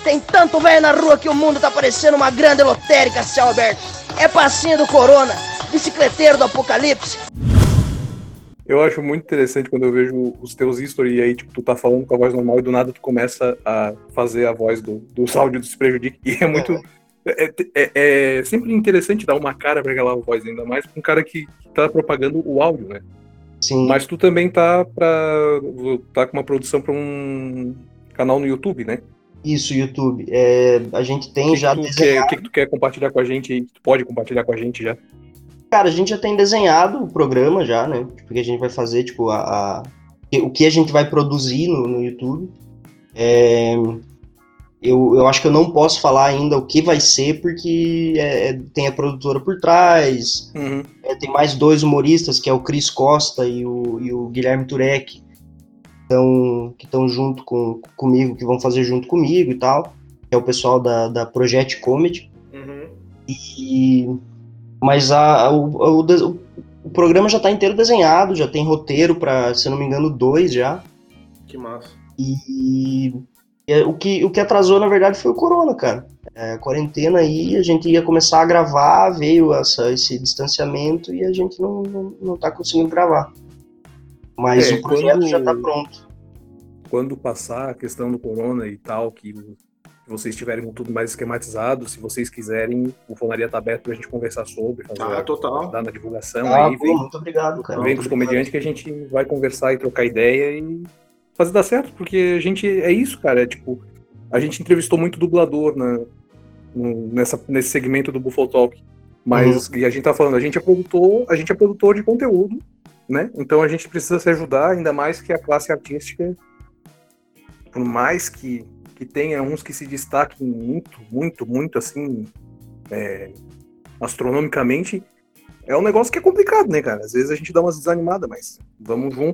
Tem tanto velho na rua que o mundo tá parecendo uma grande lotérica céu aberto. É passinho do Corona, bicicleteiro do Apocalipse. Eu acho muito interessante quando eu vejo os teus stories e aí, tipo, tu tá falando com a voz normal e do nada tu começa a fazer a voz do, do áudio do Se Prejudique. E é muito. É, é- é sempre interessante dar uma cara pra aquela voz, ainda mais pra um cara que, tá propagando o áudio, né? Sim, Mas tu também tá pra. tá com uma produção pra um canal no YouTube, né? isso, YouTube. É, a gente tem que, já o que que tu quer compartilhar com a gente Tu pode compartilhar com a gente já? Cara, a gente já tem desenhado o programa já, né? Porque a gente vai fazer, tipo, a, a- o que a gente vai produzir no, no YouTube. É, eu, eu acho que eu não posso falar ainda o que vai ser, porque é, é, tem a produtora por trás, Uhum. é, tem mais dois humoristas, que é o Cris Costa e o, e o Guilherme Turek, então, que estão junto com, comigo, que vão fazer junto comigo e tal, que é o pessoal da, da Project Comedy. Uhum. E, mas a, o, o, o- o programa já está inteiro desenhado, já tem roteiro para, se não me engano, dois já. Que massa. E, e o, que, o que atrasou, na verdade, foi o corona, cara. É, quarentena aí, a gente ia começar a gravar, veio essa, esse distanciamento e a gente não, não, não tá conseguindo gravar. Mas É, o projeto quando- já tá pronto. quando passar a questão do corona e tal, que vocês tiverem tudo mais esquematizado, se vocês quiserem, o Fonaria tá aberto pra gente conversar sobre, fazer Ah, total. dar na divulgação Ah, aí, pô, vem, muito obrigado, cara. vem com os Muito comediantes que a gente vai conversar e trocar ideia e fazer dar certo, porque a gente é isso, cara, é tipo, a gente entrevistou muito dublador na, no- nessa, nesse segmento do Buffalo Talk, mas Uhum. e a gente tá falando, a gente é produtor, a gente é produtor de conteúdo, né? Então a gente precisa se ajudar, ainda mais que a classe artística, por mais que, que tenha uns que se destaquem muito, muito, muito assim, é, astronomicamente, é um negócio que é complicado, né, cara? Às vezes a gente dá umas desanimadas, mas vamos junto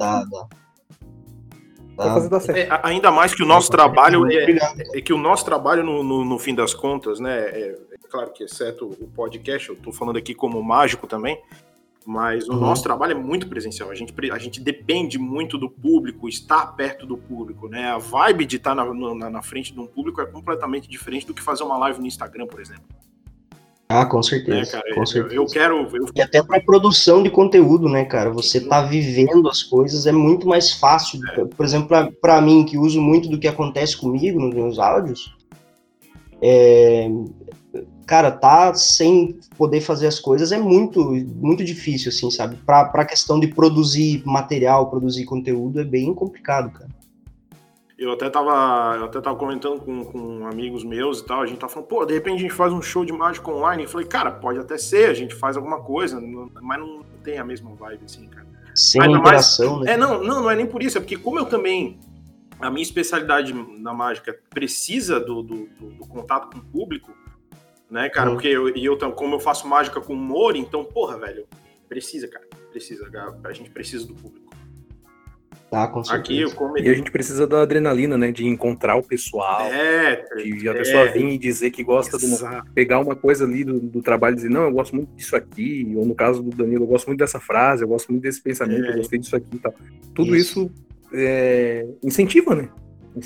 dar certo. É, ainda mais que o nosso trabalho Muito é, obrigado. é que o nosso trabalho, no, no, no fim das contas, né? É, é claro que exceto o podcast, eu tô falando aqui como mágico também, mas o Uhum. nosso trabalho é muito presencial. A gente, a gente depende muito do público, estar perto do público, né? A vibe de estar na, na, na frente de um público é completamente diferente do que fazer uma live no Instagram, por exemplo. Ah, com certeza. cara? com Eu, certeza. eu quero. Eu, E até para produção de conteúdo, né, cara? Você tá vivendo as coisas é muito mais fácil. Por exemplo, para mim, que uso muito do que acontece comigo nos meus áudios, é, cara, tá sem poder fazer as coisas é muito, muito difícil, assim, sabe? Pra, pra questão de produzir material, produzir conteúdo, é bem complicado, cara. Eu até tava, eu até tava comentando com, com amigos meus e tal, a gente tava falando, pô, de repente a gente faz um show de mágica online. Eu falei, cara, pode até ser, a gente faz alguma coisa, mas não tem a mesma vibe, assim, cara. Sem Ainda mais- interação, né? É, não, não, não é nem por isso, é porque como eu também, a minha especialidade na mágica precisa do, do, do- do contato com o público, né, cara, Uhum. porque eu, e eu, como eu faço mágica com humor, então, porra, velho, precisa, cara, precisa, cara, a gente precisa do público. Tá, com certeza. Aqui, eu como... E a gente precisa da adrenalina, né? De encontrar o pessoal, É, de a é, pessoa vir e dizer que gosta de uma pegar uma coisa ali do, do trabalho e dizer, não, eu gosto muito disso aqui, ou no caso do Danilo, eu gosto muito dessa frase, eu gosto muito desse pensamento, É. eu gostei disso aqui e tal. Tudo isso, é, incentiva, né?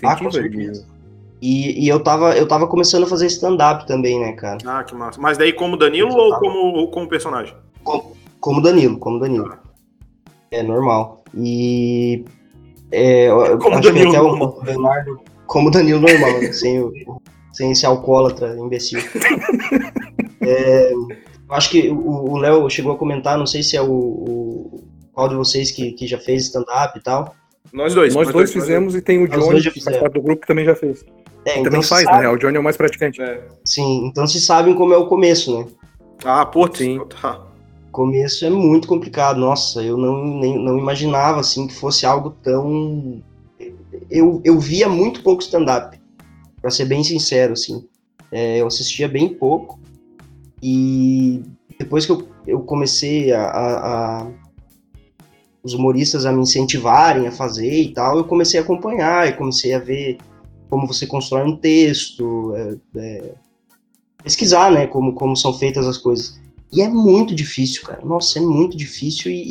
Ah, com Incentiva. certeza. E, e eu, tava, eu tava começando a fazer stand-up também, né, cara? Ah, que massa. Mas daí como Danilo Eu ou tava- como, ou como personagem? Como Danilo, como Danilo. É normal. E. É, Como Danilo até o normal. Leonardo. Como Danilo normal, né? sem, o, sem esse alcoólatra imbecil. É, eu acho que o o Léo chegou a comentar, não sei se é o. o qual de vocês que, que já fez stand-up e tal. Nós dois. Nós dois fizemos e tem o dois Johnny, que faz parte do grupo, que também já fez. É, Também então se faz, sabe- né? O Johnny é o mais praticante. Sim, então se sabem como é o começo, né? Ah, putz. Sim. Tá. começo é muito complicado. Nossa, eu não, nem, não imaginava assim que fosse algo tão. Eu, eu via muito pouco stand-up, pra ser bem sincero, assim. É, eu assistia bem pouco e depois que eu, eu comecei a, a- a- os humoristas a me incentivarem a fazer e tal, eu comecei a acompanhar e comecei a ver como você constrói um texto, é, é, pesquisar, né, como, como são feitas as coisas. E é muito difícil, cara. Nossa, é muito difícil e,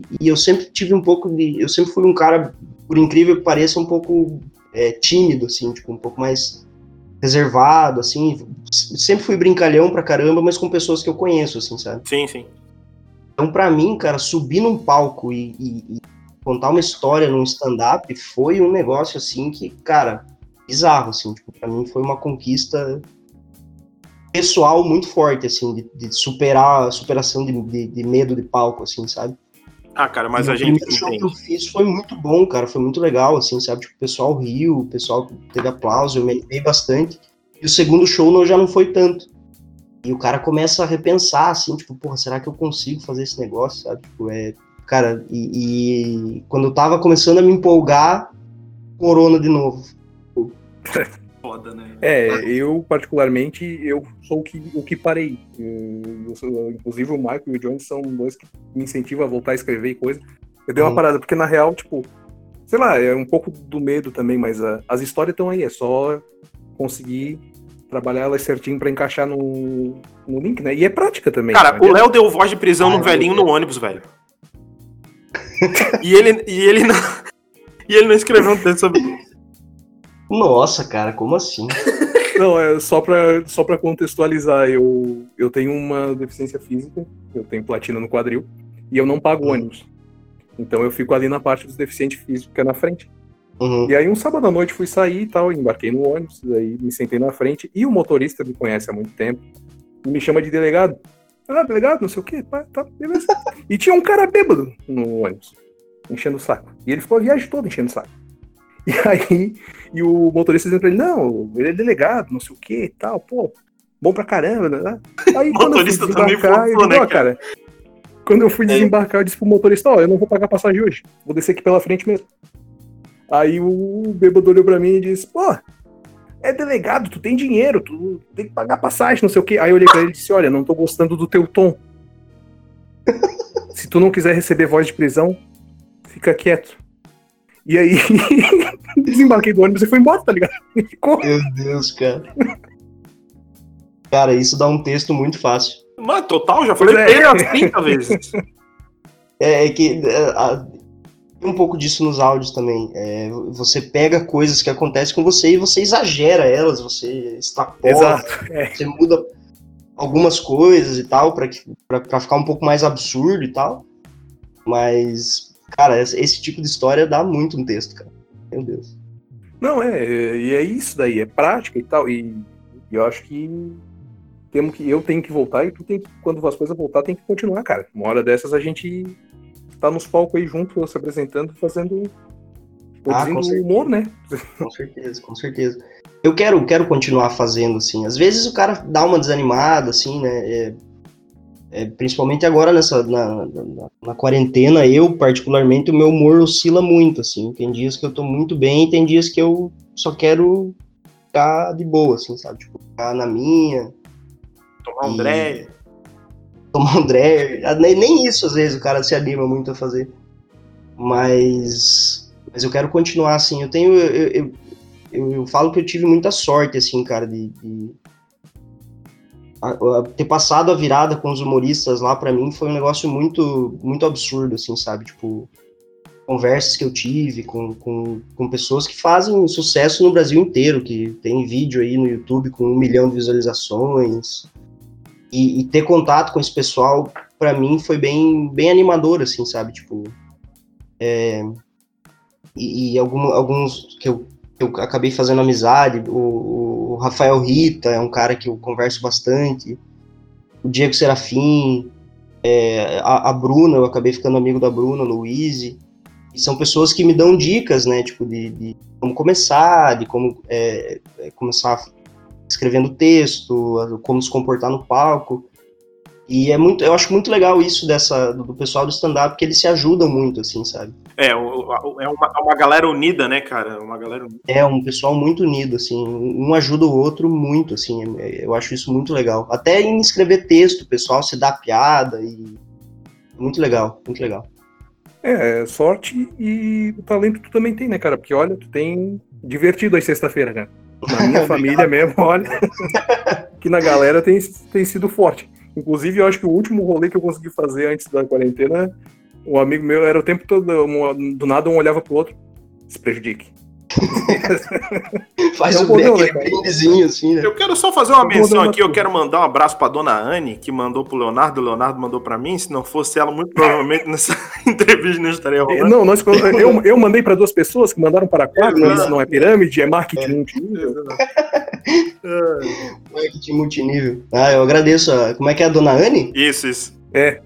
e- e eu sempre tive um pouco de. Eu sempre fui um cara, por incrível que pareça, um pouco é, tímido, assim, tipo, um pouco mais reservado, assim. Sempre fui brincalhão pra caramba, mas com pessoas que eu conheço, assim, sabe? Sim, sim. Então, pra mim, cara, subir num palco e, e- e contar uma história num stand-up foi um negócio, assim, que, cara, bizarro, assim. Tipo, pra mim foi uma conquista pessoal muito forte, assim, de, de superar, superação de, de, de medo de palco, assim, sabe? Ah, cara, mas E a o gente primeiro show que eu fiz foi muito bom, cara, foi muito legal, assim, sabe? Tipo, o pessoal riu, o pessoal teve aplauso, eu me animei bastante. E o segundo show não, já não foi tanto. E o cara começa a repensar, assim, tipo, porra, será que eu consigo fazer esse negócio, sabe? Tipo, é... Cara, e, e quando eu tava começando a me empolgar, corona de novo. Foda, né? É, eu particularmente, eu sou o que, o que parei. Eu- sou- inclusive o Michael e o Johnny são dois que me incentivam a voltar a escrever e coisa. Eu dei uma Uhum. parada, porque na real, tipo, sei lá, é um pouco do medo também, mas ah, as histórias estão aí, é só conseguir trabalhar elas certinho pra encaixar no, no link, né? E é prática também. Cara, o. Léo deu voz de prisão Ah, no velhinho no ônibus, velho. e ele, e ele não. E ele não escreveu um texto sobre isso. Nossa, cara, como assim? Não, é só pra, só pra contextualizar, eu, eu tenho uma deficiência física, eu tenho platina no quadril, e eu não pago Uhum. ônibus. Então eu fico ali na parte dos deficientes físicos, que é na frente. Uhum. E aí um sábado à noite fui sair e tal, embarquei no ônibus, aí me sentei na frente, e o motorista me conhece há muito tempo, e me chama de delegado. Ah, delegado, não sei o quê, pá, tá, beleza. e tinha um cara bêbado no ônibus, enchendo o saco. E ele ficou a viagem toda enchendo o saco. E aí, e o motorista dizendo pra ele, não, ele é delegado, não sei o que e tal, pô, bom pra caramba, né? Aí quando eu fui desembarcar, né, ó, cara, quando eu fui É. desembarcar, eu disse pro motorista, ó, eu não vou pagar passagem hoje, vou descer aqui pela frente mesmo. Aí o bêbado olhou pra mim e disse, pô, é delegado, tu tem dinheiro, tu tem que pagar passagem, não sei o quê. Aí eu olhei pra ele e disse, olha, não tô gostando do teu tom. Se tu não quiser receber voz de prisão, fica quieto. E aí, desembarquei do ônibus e fui embora, tá ligado? E ficou. Meu Deus, cara. Cara, isso dá um texto muito fácil. Mano, total, já falei é. ele umas 30 vezes. É, é que é, a- um pouco disso nos áudios também. É, você pega coisas que acontecem com você e você exagera elas, você extrapola, Exato. É. você muda algumas coisas e tal, pra ficar um pouco mais absurdo e tal. Mas, cara, esse, tipo de história dá muito um texto, cara. Meu Deus. Não, é, e é isso daí, é prática e tal. E, e eu acho que temos que, eu tenho que voltar e tu tem que, quando as coisas voltar, tem que continuar, cara. Uma hora dessas a gente tá nos palcos aí junto, se apresentando, fazendo. Ah, com humor, né? Com certeza, com certeza. Eu quero, quero continuar fazendo, assim. Às vezes o cara dá uma desanimada, assim, né? É, é, principalmente agora nessa na, na, na quarentena, eu, particularmente, o meu humor oscila muito, assim. Tem dias que eu tô muito bem, tem dias que eu só quero ficar de boa, assim, sabe? Tipo, ficar na minha, Tomar um E-. tomar um Dre. Nem, nem isso às vezes o cara se anima muito a fazer. Mas, mas eu quero continuar assim. Eu tenho. Eu, eu, eu, eu falo que eu tive muita sorte, assim, cara, de. de- a- a- ter passado a virada com os humoristas lá pra mim foi um negócio muito muito absurdo assim sabe tipo conversas que eu tive com, com, com pessoas que fazem sucesso no Brasil inteiro que tem vídeo aí no YouTube com um milhão de visualizações e, e ter contato com esse pessoal pra mim foi bem bem animador assim sabe? Tipo é, e, e algum- alguns que eu, eu acabei fazendo amizade o, o Rafael Rita é um cara que eu converso bastante o Diego Serafim é, a, a Bruna eu acabei ficando amigo da Bruna e são pessoas que me dão dicas né? Tipo de, de como começar de como é, é, começar escrevendo texto como se comportar no palco e é muito, eu acho muito legal isso dessa do pessoal do stand-up, que eles se ajudam muito, assim, sabe? É, é uma, é uma galera unida, né, cara? Uma galera unida. É um pessoal muito unido, assim, um ajuda o outro muito, assim, é- eu acho isso muito legal. Até em escrever texto, o pessoal se dá piada e muito legal, muito legal. É, sorte e o talento tu também tem, né, cara? Porque olha, tu tem divertido aí sexta-feira, cara. Na minha família mesmo, olha, que na galera tem, tem sido forte. Inclusive, eu acho que o último rolê que eu consegui fazer antes da quarentena, um amigo meu era o tempo todo, um- do nada um olhava pro outro, se prejudique. Faz É um o aquele né, brindezinho, assim, né? Eu quero só fazer uma Eu menção aqui. Eu quero mandar um abraço pra dona Anne, que mandou pro Leonardo. O Leonardo mandou pra mim. Se não fosse ela, muito provavelmente nessa entrevista não estaria E, rolando. Não, nós, eu, eu mandei para duas pessoas que mandaram para quatro, Exato. isso não é pirâmide, é marketing multinível. Marketing multinível. Ah, eu agradeço. a- Como é que é a dona Anne? Isso, isso. É,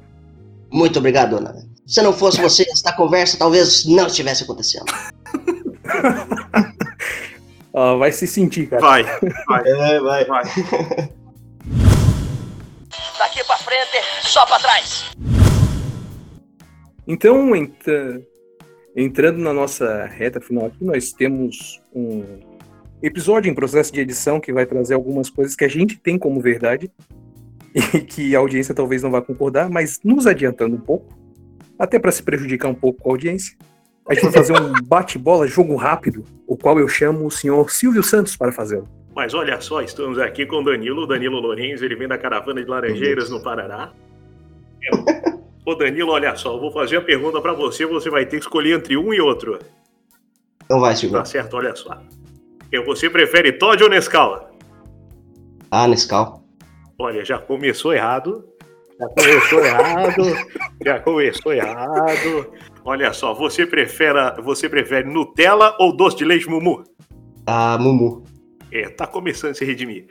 Muito obrigado, dona Anne. Se não fosse você, esta conversa talvez não estivesse acontecendo. ah, vai se sentir, cara. Vai. É, vai. Vai. Daqui pra frente, só pra trás. Então, entra- entrando na nossa reta final aqui, nós temos um episódio em processo de edição que vai trazer algumas coisas que a gente tem como verdade e que a audiência talvez não vá concordar, mas nos adiantando um pouco, até para se prejudicar um pouco com a audiência, a gente vai fazer um bate-bola, jogo rápido, o qual eu chamo o senhor Silvio Santos para fazê-lo. Mas olha só, estamos aqui com o Danilo, o Danilo Lourenço, ele vem da caravana de Laranjeiras, no Paraná. Ô Danilo, olha só, eu vou fazer a pergunta pra você, você vai ter que escolher entre um e outro. Então vai, Silvio. Tá certo, olha só. E Você prefere Todd ou Nescau? Ah, Nescau. Olha, já começou errado. Já começou errado. Já começou errado. Olha só, você prefere, você prefere Nutella ou doce de leite Mumu? Ah, Mumu. É, tá começando a se redimir.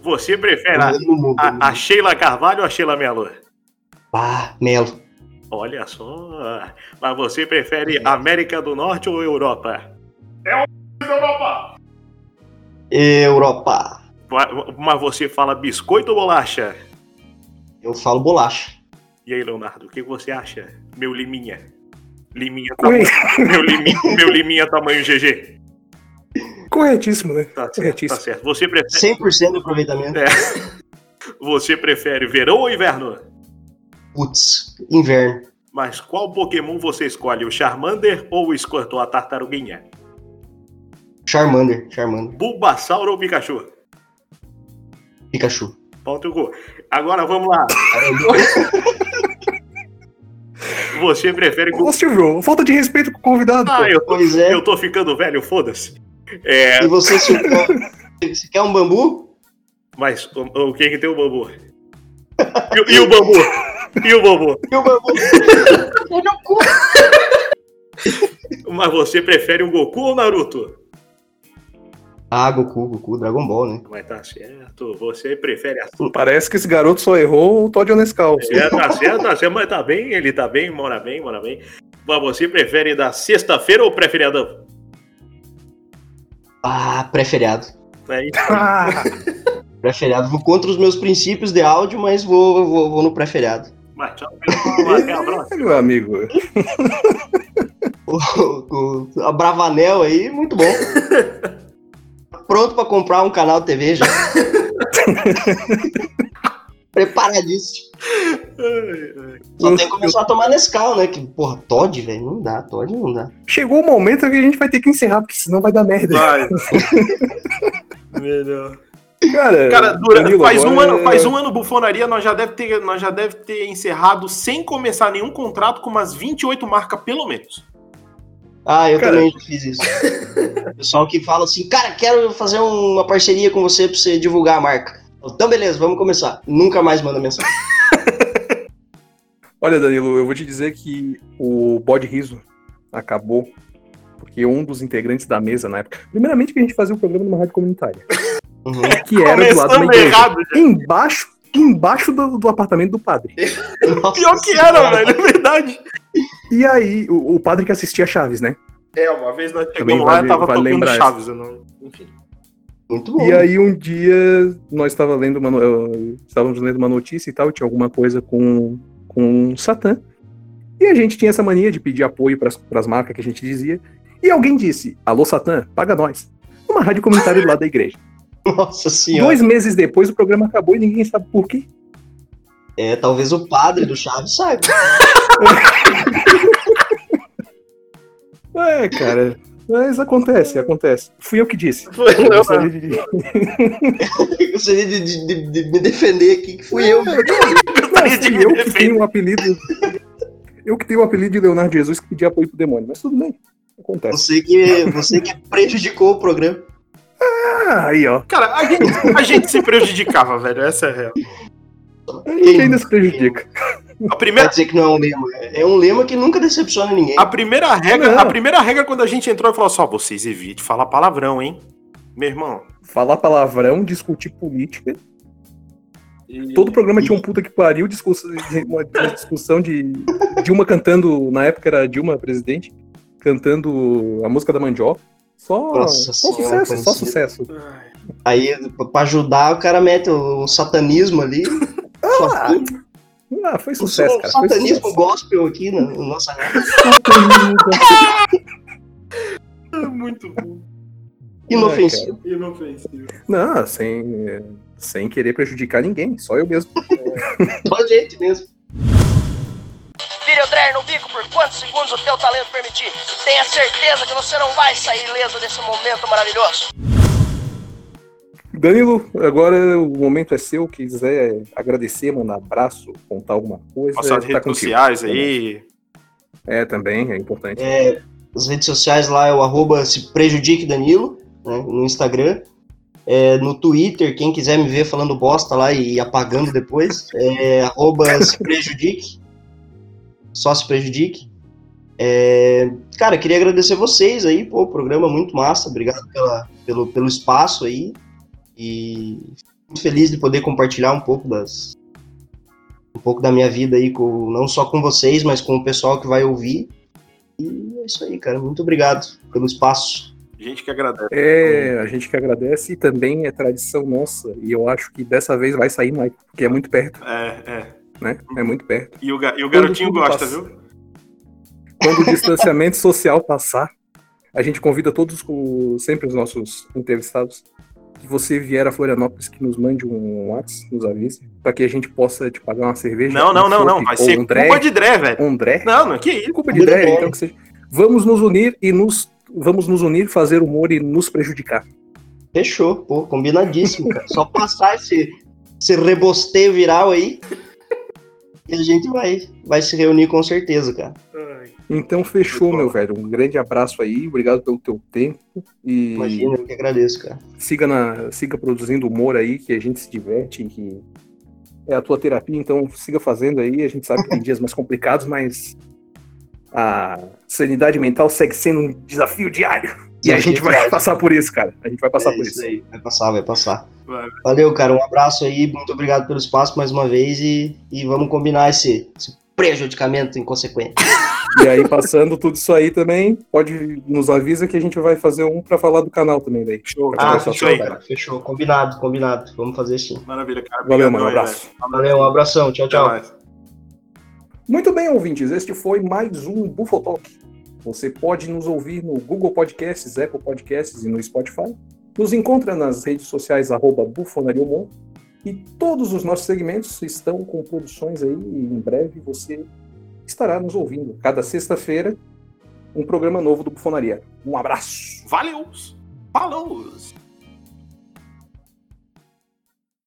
Você prefere a, Mumu. a, a Sheila Carvalho ou a Sheila Mello? Ah, Melo. Olha só. Mas você prefere América do Norte ou Europa? É Europa! Europa. Mas você fala biscoito ou bolacha? Eu falo bolacha. E aí, Leonardo, o que você acha? Meu liminha. Liminha tamanho. Meu liminha, meu liminha tamanho GG. Corretíssimo, né? Tá certo, Corretíssimo. tá certo. Você prefere, 100% de aproveitamento. É. você prefere verão ou inverno? Putz, inverno. Mas qual Pokémon você escolhe? O Charmander ou o Squirtle, a tartaruguinha? Charmander, Charmander. Bulbasaur ou Pikachu? Pikachu. Ponto gol. Agora vamos lá. Você prefere. Ô, Silvio, falta de respeito com o convidado. Ah, pô. eu tô, Pois é. eu tô ficando velho, foda-se. É, E você, Silvio, você quer um bambu? mas o, o que que tem o bambu? E, e o bambu? E o bambu? E o bambu? Mas você prefere o Goku ou o Naruto? Ah, Goku, Goku, Dragon Ball, né? Mas tá certo. Você prefere a Parece que esse garoto só errou o Todd Nescau. É, tá certo, tá certo, mas tá bem, ele tá bem, mora bem, mora bem. Mas você prefere da sexta-feira ou pré-feriadão? Ah, pré-feriado. É isso. Ah, Pré-feriado. Vou contra os meus princípios de áudio, mas vou, vou, vou no pré-feriado. Mas tchau, pessoal, até a próxima. meu amigo. O, o- a Bravanel aí, muito bom. Pronto pra comprar um canal de TV já. Preparadíssimo. Só tem que começar a tomar Nescau, né? Que, porra, Todd, velho, não dá, Todd não dá. Chegou o momento que a gente vai ter que encerrar, porque senão vai dar merda. Vai. Melhor. Cara, Cara, dura- Danilo, faz, um ano, faz um ano bufonaria, nós já deve ter, nós já deve ter encerrado sem começar nenhum contrato com umas 28 marcas, pelo menos. Ah, eu Cara. também já fiz isso. Pessoal que fala assim, cara, quero fazer uma parceria com você pra você divulgar a marca. Então, beleza, vamos começar. Nunca mais manda mensagem. Olha, Danilo, eu vou te dizer que o bode riso acabou porque um dos integrantes da mesa na época. Primeiramente, que a gente fazia o programa numa rádio comunitária, Uhum. que era do lado da Começando igreja. errado. Embaixo, embaixo do, do apartamento do padre. Nossa Pior que Senhora. era, velho, é verdade. E aí, o, o padre que assistia Chaves, né? É, uma vez nós chegamos lá e tava vale tocando Chaves. Eu não... Enfim. Muito bom. E aí um dia nós estava lendo uma, eu- estávamos lendo uma notícia e tal, tinha alguma coisa com com Satã. E a gente tinha essa mania de pedir apoio para as marcas que a gente dizia. E alguém disse: "Alô Satã, paga nós". Uma rádio comunitária do lado da igreja. Nossa senhora. Dois meses depois o programa acabou e ninguém sabe por quê. É, talvez o padre do Chaves saiba. É, cara. Mas acontece, acontece. Fui eu que disse. Foi, Eu não, gostaria de- Eu gostaria de, de- de- de me defender aqui, que fui eu. Não, gostaria de eu que tenho o apelido. Eu que tenho o apelido de Leonardo Jesus que pedi apoio pro demônio, mas tudo bem. Acontece. Você que, você que prejudicou o programa. Ah, aí, ó. Cara, a gente, a gente se prejudicava, velho. Essa é a real. A gente ainda se prejudica. A Quer primeira, dizer que não é um lema. É um lema que nunca decepciona ninguém. a primeira regra, Não. a primeira regra quando a gente entrou e falou assim, ó, vocês evitem falar palavrão, hein? Meu irmão. Falar palavrão, discutir política. Todo programa tinha um puta que pariu, discussão, uma, uma discussão de Dilma cantando, na época era Dilma presidente, cantando a música da mandioca. Só, Nossa só sucesso, só sucesso. Aí, pra ajudar, o cara mete o satanismo ali. Só tudo. Ah, foi sucesso, cara. Foi satanismo sucesso. gospel aqui na na nossa rádio. Muito bom. Inofensivo. Inofensivo. Não, sem, sem querer prejudicar ninguém, só eu mesmo. Só a gente mesmo. O Dreyer no bico por quantos segundos o teu talento permitir. Tenha certeza que você não vai sair ileso desse momento maravilhoso. Danilo, agora o momento é seu. Quiser agradecer, mandar abraço, contar alguma coisa. Nossas tá redes contigo. sociais aí. É, também, é importante. É, as redes sociais lá é o arroba se prejudique Danilo, né, no Instagram. É, no Twitter, quem quiser me ver falando bosta lá e apagando depois, é arroba se prejudique. Só se prejudique. É, cara, queria agradecer vocês aí, pô, programa muito massa, obrigado pela, pelo, pelo espaço aí. E muito feliz de poder compartilhar um pouco das um pouco da minha vida aí com não só com vocês, mas com o pessoal que vai ouvir. E é isso aí, cara. Muito obrigado pelo espaço. Gente que agradece. É, a gente que agradece e também é tradição nossa. E eu acho que dessa vez vai sair mais, porque é muito perto, É, é. Né? É muito perto. E o, ga- e o garotinho gosta, passa. viu? Quando o distanciamento social passar, a gente convida todos, o- sempre os nossos entrevistados, que você vier a Florianópolis, que nos mande um WhatsApp, nos avise, para que a gente possa te pagar uma cerveja. Não, não, um não, não. Vai ser um Dré, culpa de Dré, velho. um Dré. Não, não, que isso. Culpa de Dré, então que seja. Vamos nos unir e nos vamos nos unir, fazer humor e nos prejudicar. Fechou, pô, combinadíssimo, cara. Só passar esse, esse rebosteio viral aí. E a gente vai, vai se reunir com certeza, cara. Ai, Então fechou, meu velho. Um grande abraço aí, obrigado pelo teu tempo e Imagina, eu que agradeço, cara. siga na siga produzindo humor aí que a gente se diverte e que é a tua terapia, então siga fazendo aí. A gente sabe que tem dias mais complicados, mas a sanidade mental segue sendo um desafio diário. E a gente vai passar por isso, cara. A gente vai passar é por isso isso. aí, vai passar, vai passar. Vai. Valeu, cara. Um abraço aí, muito obrigado pelo espaço mais uma vez e, e vamos combinar esse, esse prejudicamento inconsequente. E aí, passando tudo isso aí também, pode nos avisa que a gente vai fazer um pra falar do canal também daí. Show. Ah, Ah, fechou, aí, cara. Fechou, combinado, combinado. Vamos fazer sim. Maravilha, cara. Valeu, mano. Um abraço. Valeu, um abração. Tchau, tchau. Muito bem, ouvintes, este foi mais um Bufotalk. Você pode nos ouvir no Google Podcasts, Apple Podcasts e no Spotify. Nos encontra nas redes sociais arroba Bufonariomon. E todos os nossos segmentos estão com produções aí e em breve você estará nos ouvindo. Cada sexta-feira, um programa novo do Bufonaria. Um abraço! Valeu! Falou!